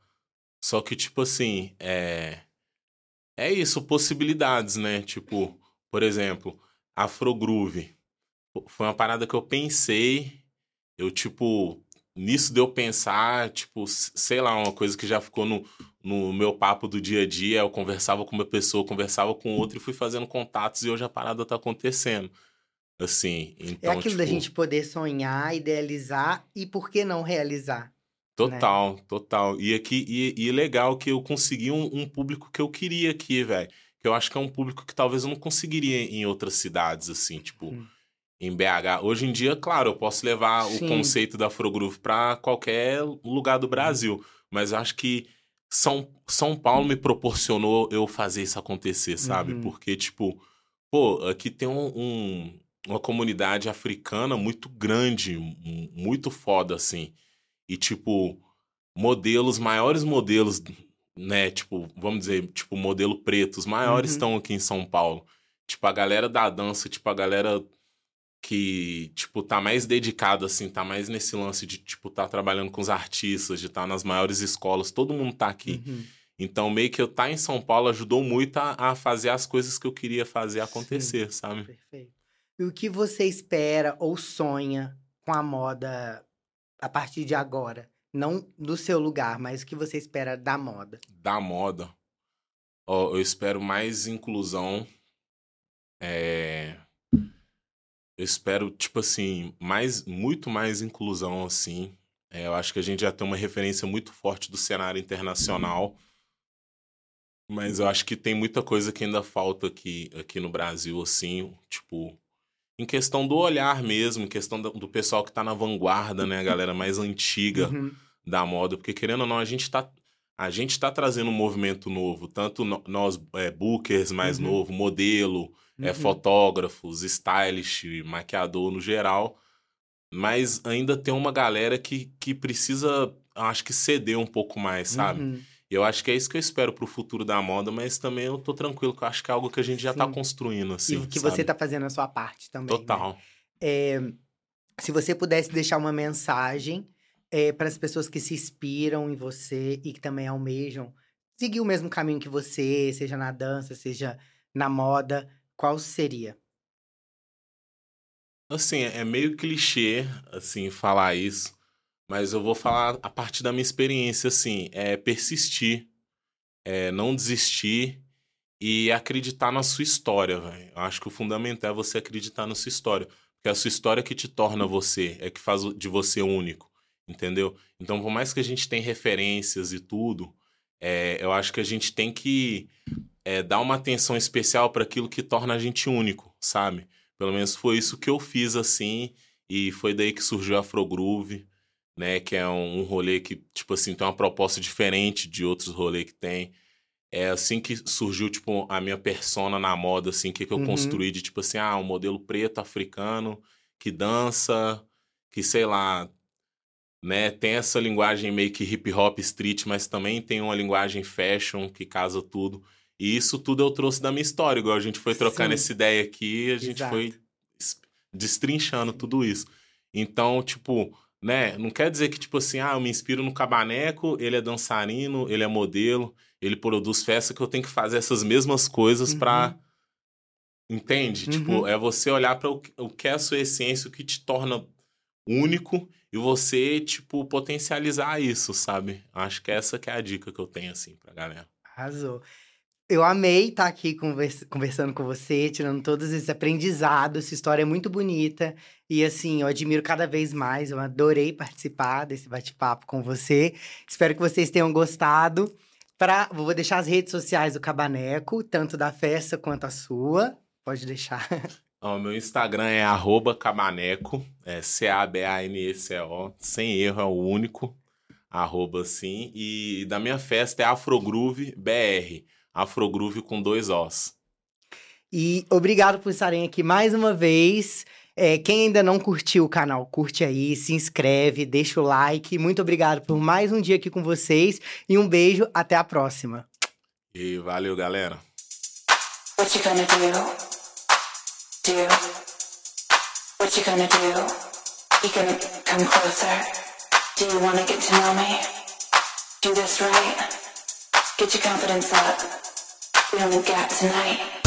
Só que, tipo assim, é. É isso, possibilidades, né? Tipo, por exemplo, Afrogroove. Foi uma parada que eu pensei. Eu, tipo, nisso de eu pensar, tipo, sei lá, uma coisa que já ficou no, no meu papo do dia a dia. Eu conversava com uma pessoa, conversava com outra e fui fazendo contatos e hoje a parada tá acontecendo. Assim, É então, aquilo da tipo, gente poder sonhar, idealizar e por que não realizar? Total, total. E aqui, e, e legal que eu consegui um, um público que eu queria aqui, velho. Que eu acho que é um público que talvez eu não conseguiria em outras cidades, assim, tipo, Hum. Em BH. Hoje em dia, claro, eu posso levar Sim. o conceito da Afrogroove pra qualquer lugar do Brasil. Mas eu acho que São, São Paulo me proporcionou eu fazer isso acontecer, sabe? Uhum. Porque, tipo, pô, aqui tem um- um, uma comunidade africana muito grande, mu- muito foda, assim. E, tipo, modelos, maiores modelos, né? Tipo, vamos dizer, tipo, modelo preto, os maiores Uhum. estão aqui em São Paulo. Tipo, a galera da dança, tipo, a galera que, tipo, tá mais dedicada, assim, tá mais nesse lance de, tipo, tá trabalhando com os artistas, de estar nas maiores escolas, todo mundo tá aqui. Uhum. Então, meio que eu estar em São Paulo ajudou muito a, a fazer as coisas que eu queria fazer Sim. acontecer, sabe? Perfeito. E o que você espera ou sonha com a moda a partir de agora? Não do seu lugar, mas o que você espera da moda? da moda. Ó, eu espero mais inclusão. É... Eu espero, tipo assim, mais, muito mais inclusão, assim. É, eu acho que a gente já tem uma referência muito forte do cenário internacional. Mas eu acho que tem muita coisa que ainda falta aqui, aqui no Brasil, assim, tipo, em questão do olhar mesmo, em questão do, do pessoal que tá na vanguarda, né, a galera mais antiga Uhum. da moda, porque querendo ou não, a gente tá, a gente tá trazendo um movimento novo, tanto no- nós, é, bookers mais Uhum. novo, modelo, é, Uhum. fotógrafos, stylish, maquiador no geral, mas ainda tem uma galera que, que precisa, acho que ceder um pouco mais, sabe? Uhum. E eu acho que é isso que eu espero pro futuro da moda, mas também eu tô tranquilo, que eu acho que é algo que a gente já tá Sim. construindo, assim, e que sabe? você tá fazendo a sua parte também. né? Total. É, se você pudesse deixar uma mensagem para as pessoas que se inspiram em você e que também almejam seguir o mesmo caminho que você, seja na dança, seja na moda, qual seria? Assim, é meio clichê, assim, falar isso, mas eu vou falar a partir da minha experiência, assim, é persistir, é não desistir e acreditar na sua história, velho. Acho que o fundamental é você acreditar na sua história. Porque é a sua história que te torna você, é que faz de você único, entendeu? Então, por mais que a gente tenha referências e tudo, é, eu acho que a gente tem que é, dar uma atenção especial para aquilo que torna a gente único, sabe? Pelo menos foi isso que eu fiz assim, e foi daí que surgiu a Afrogroove, né? Que é um, um rolê que, tipo assim, tem uma proposta diferente de outros rolês que tem. É assim que surgiu, tipo, a minha persona na moda, assim, que, que eu uhum. construí de, tipo assim, ah, um modelo preto africano que dança, que, sei lá, né, tem essa linguagem meio que hip hop street, mas também tem uma linguagem fashion que casa tudo. E isso tudo eu trouxe da minha história, igual a gente foi trocando Sim. essa ideia aqui, a gente Exato. foi destrinchando tudo isso. Então, tipo, né, não quer dizer que, tipo assim, ah, eu me inspiro no Cabaneco, ele é dançarino, ele é modelo, ele produz festa, que eu tenho que fazer essas mesmas coisas uhum. pra. Entende? Uhum. Tipo, é você olhar para o, o que é a sua essência, o que te torna único e você, tipo, potencializar isso, sabe? Acho que essa que é a dica que eu tenho, assim, pra galera. Arrasou. Eu amei estar tá aqui conversa, conversando com você, tirando todos esses aprendizados. Essa história é muito bonita. E assim, eu admiro cada vez mais. Eu adorei participar desse bate-papo com você. Espero que vocês tenham gostado. Pra, vou deixar as redes sociais do Cabaneco, tanto da festa quanto a sua. Pode deixar. O meu Instagram é cabaneco, é C-A-B-A-N-E-C-O, sem erro, é o único, arroba assim. E da minha festa é Afrogroove BR, Afrogroove com dois Os. E obrigado por estarem aqui mais uma vez. É, quem ainda não curtiu o canal, curte aí, se inscreve, deixa o like. Muito obrigado por mais um dia aqui com vocês e um beijo, até a próxima. E valeu, galera. What you gonna do? Do what you gonna do? You gonna come closer? Do you wanna get to know me? Do this right. Get your confidence up. We only got tonight.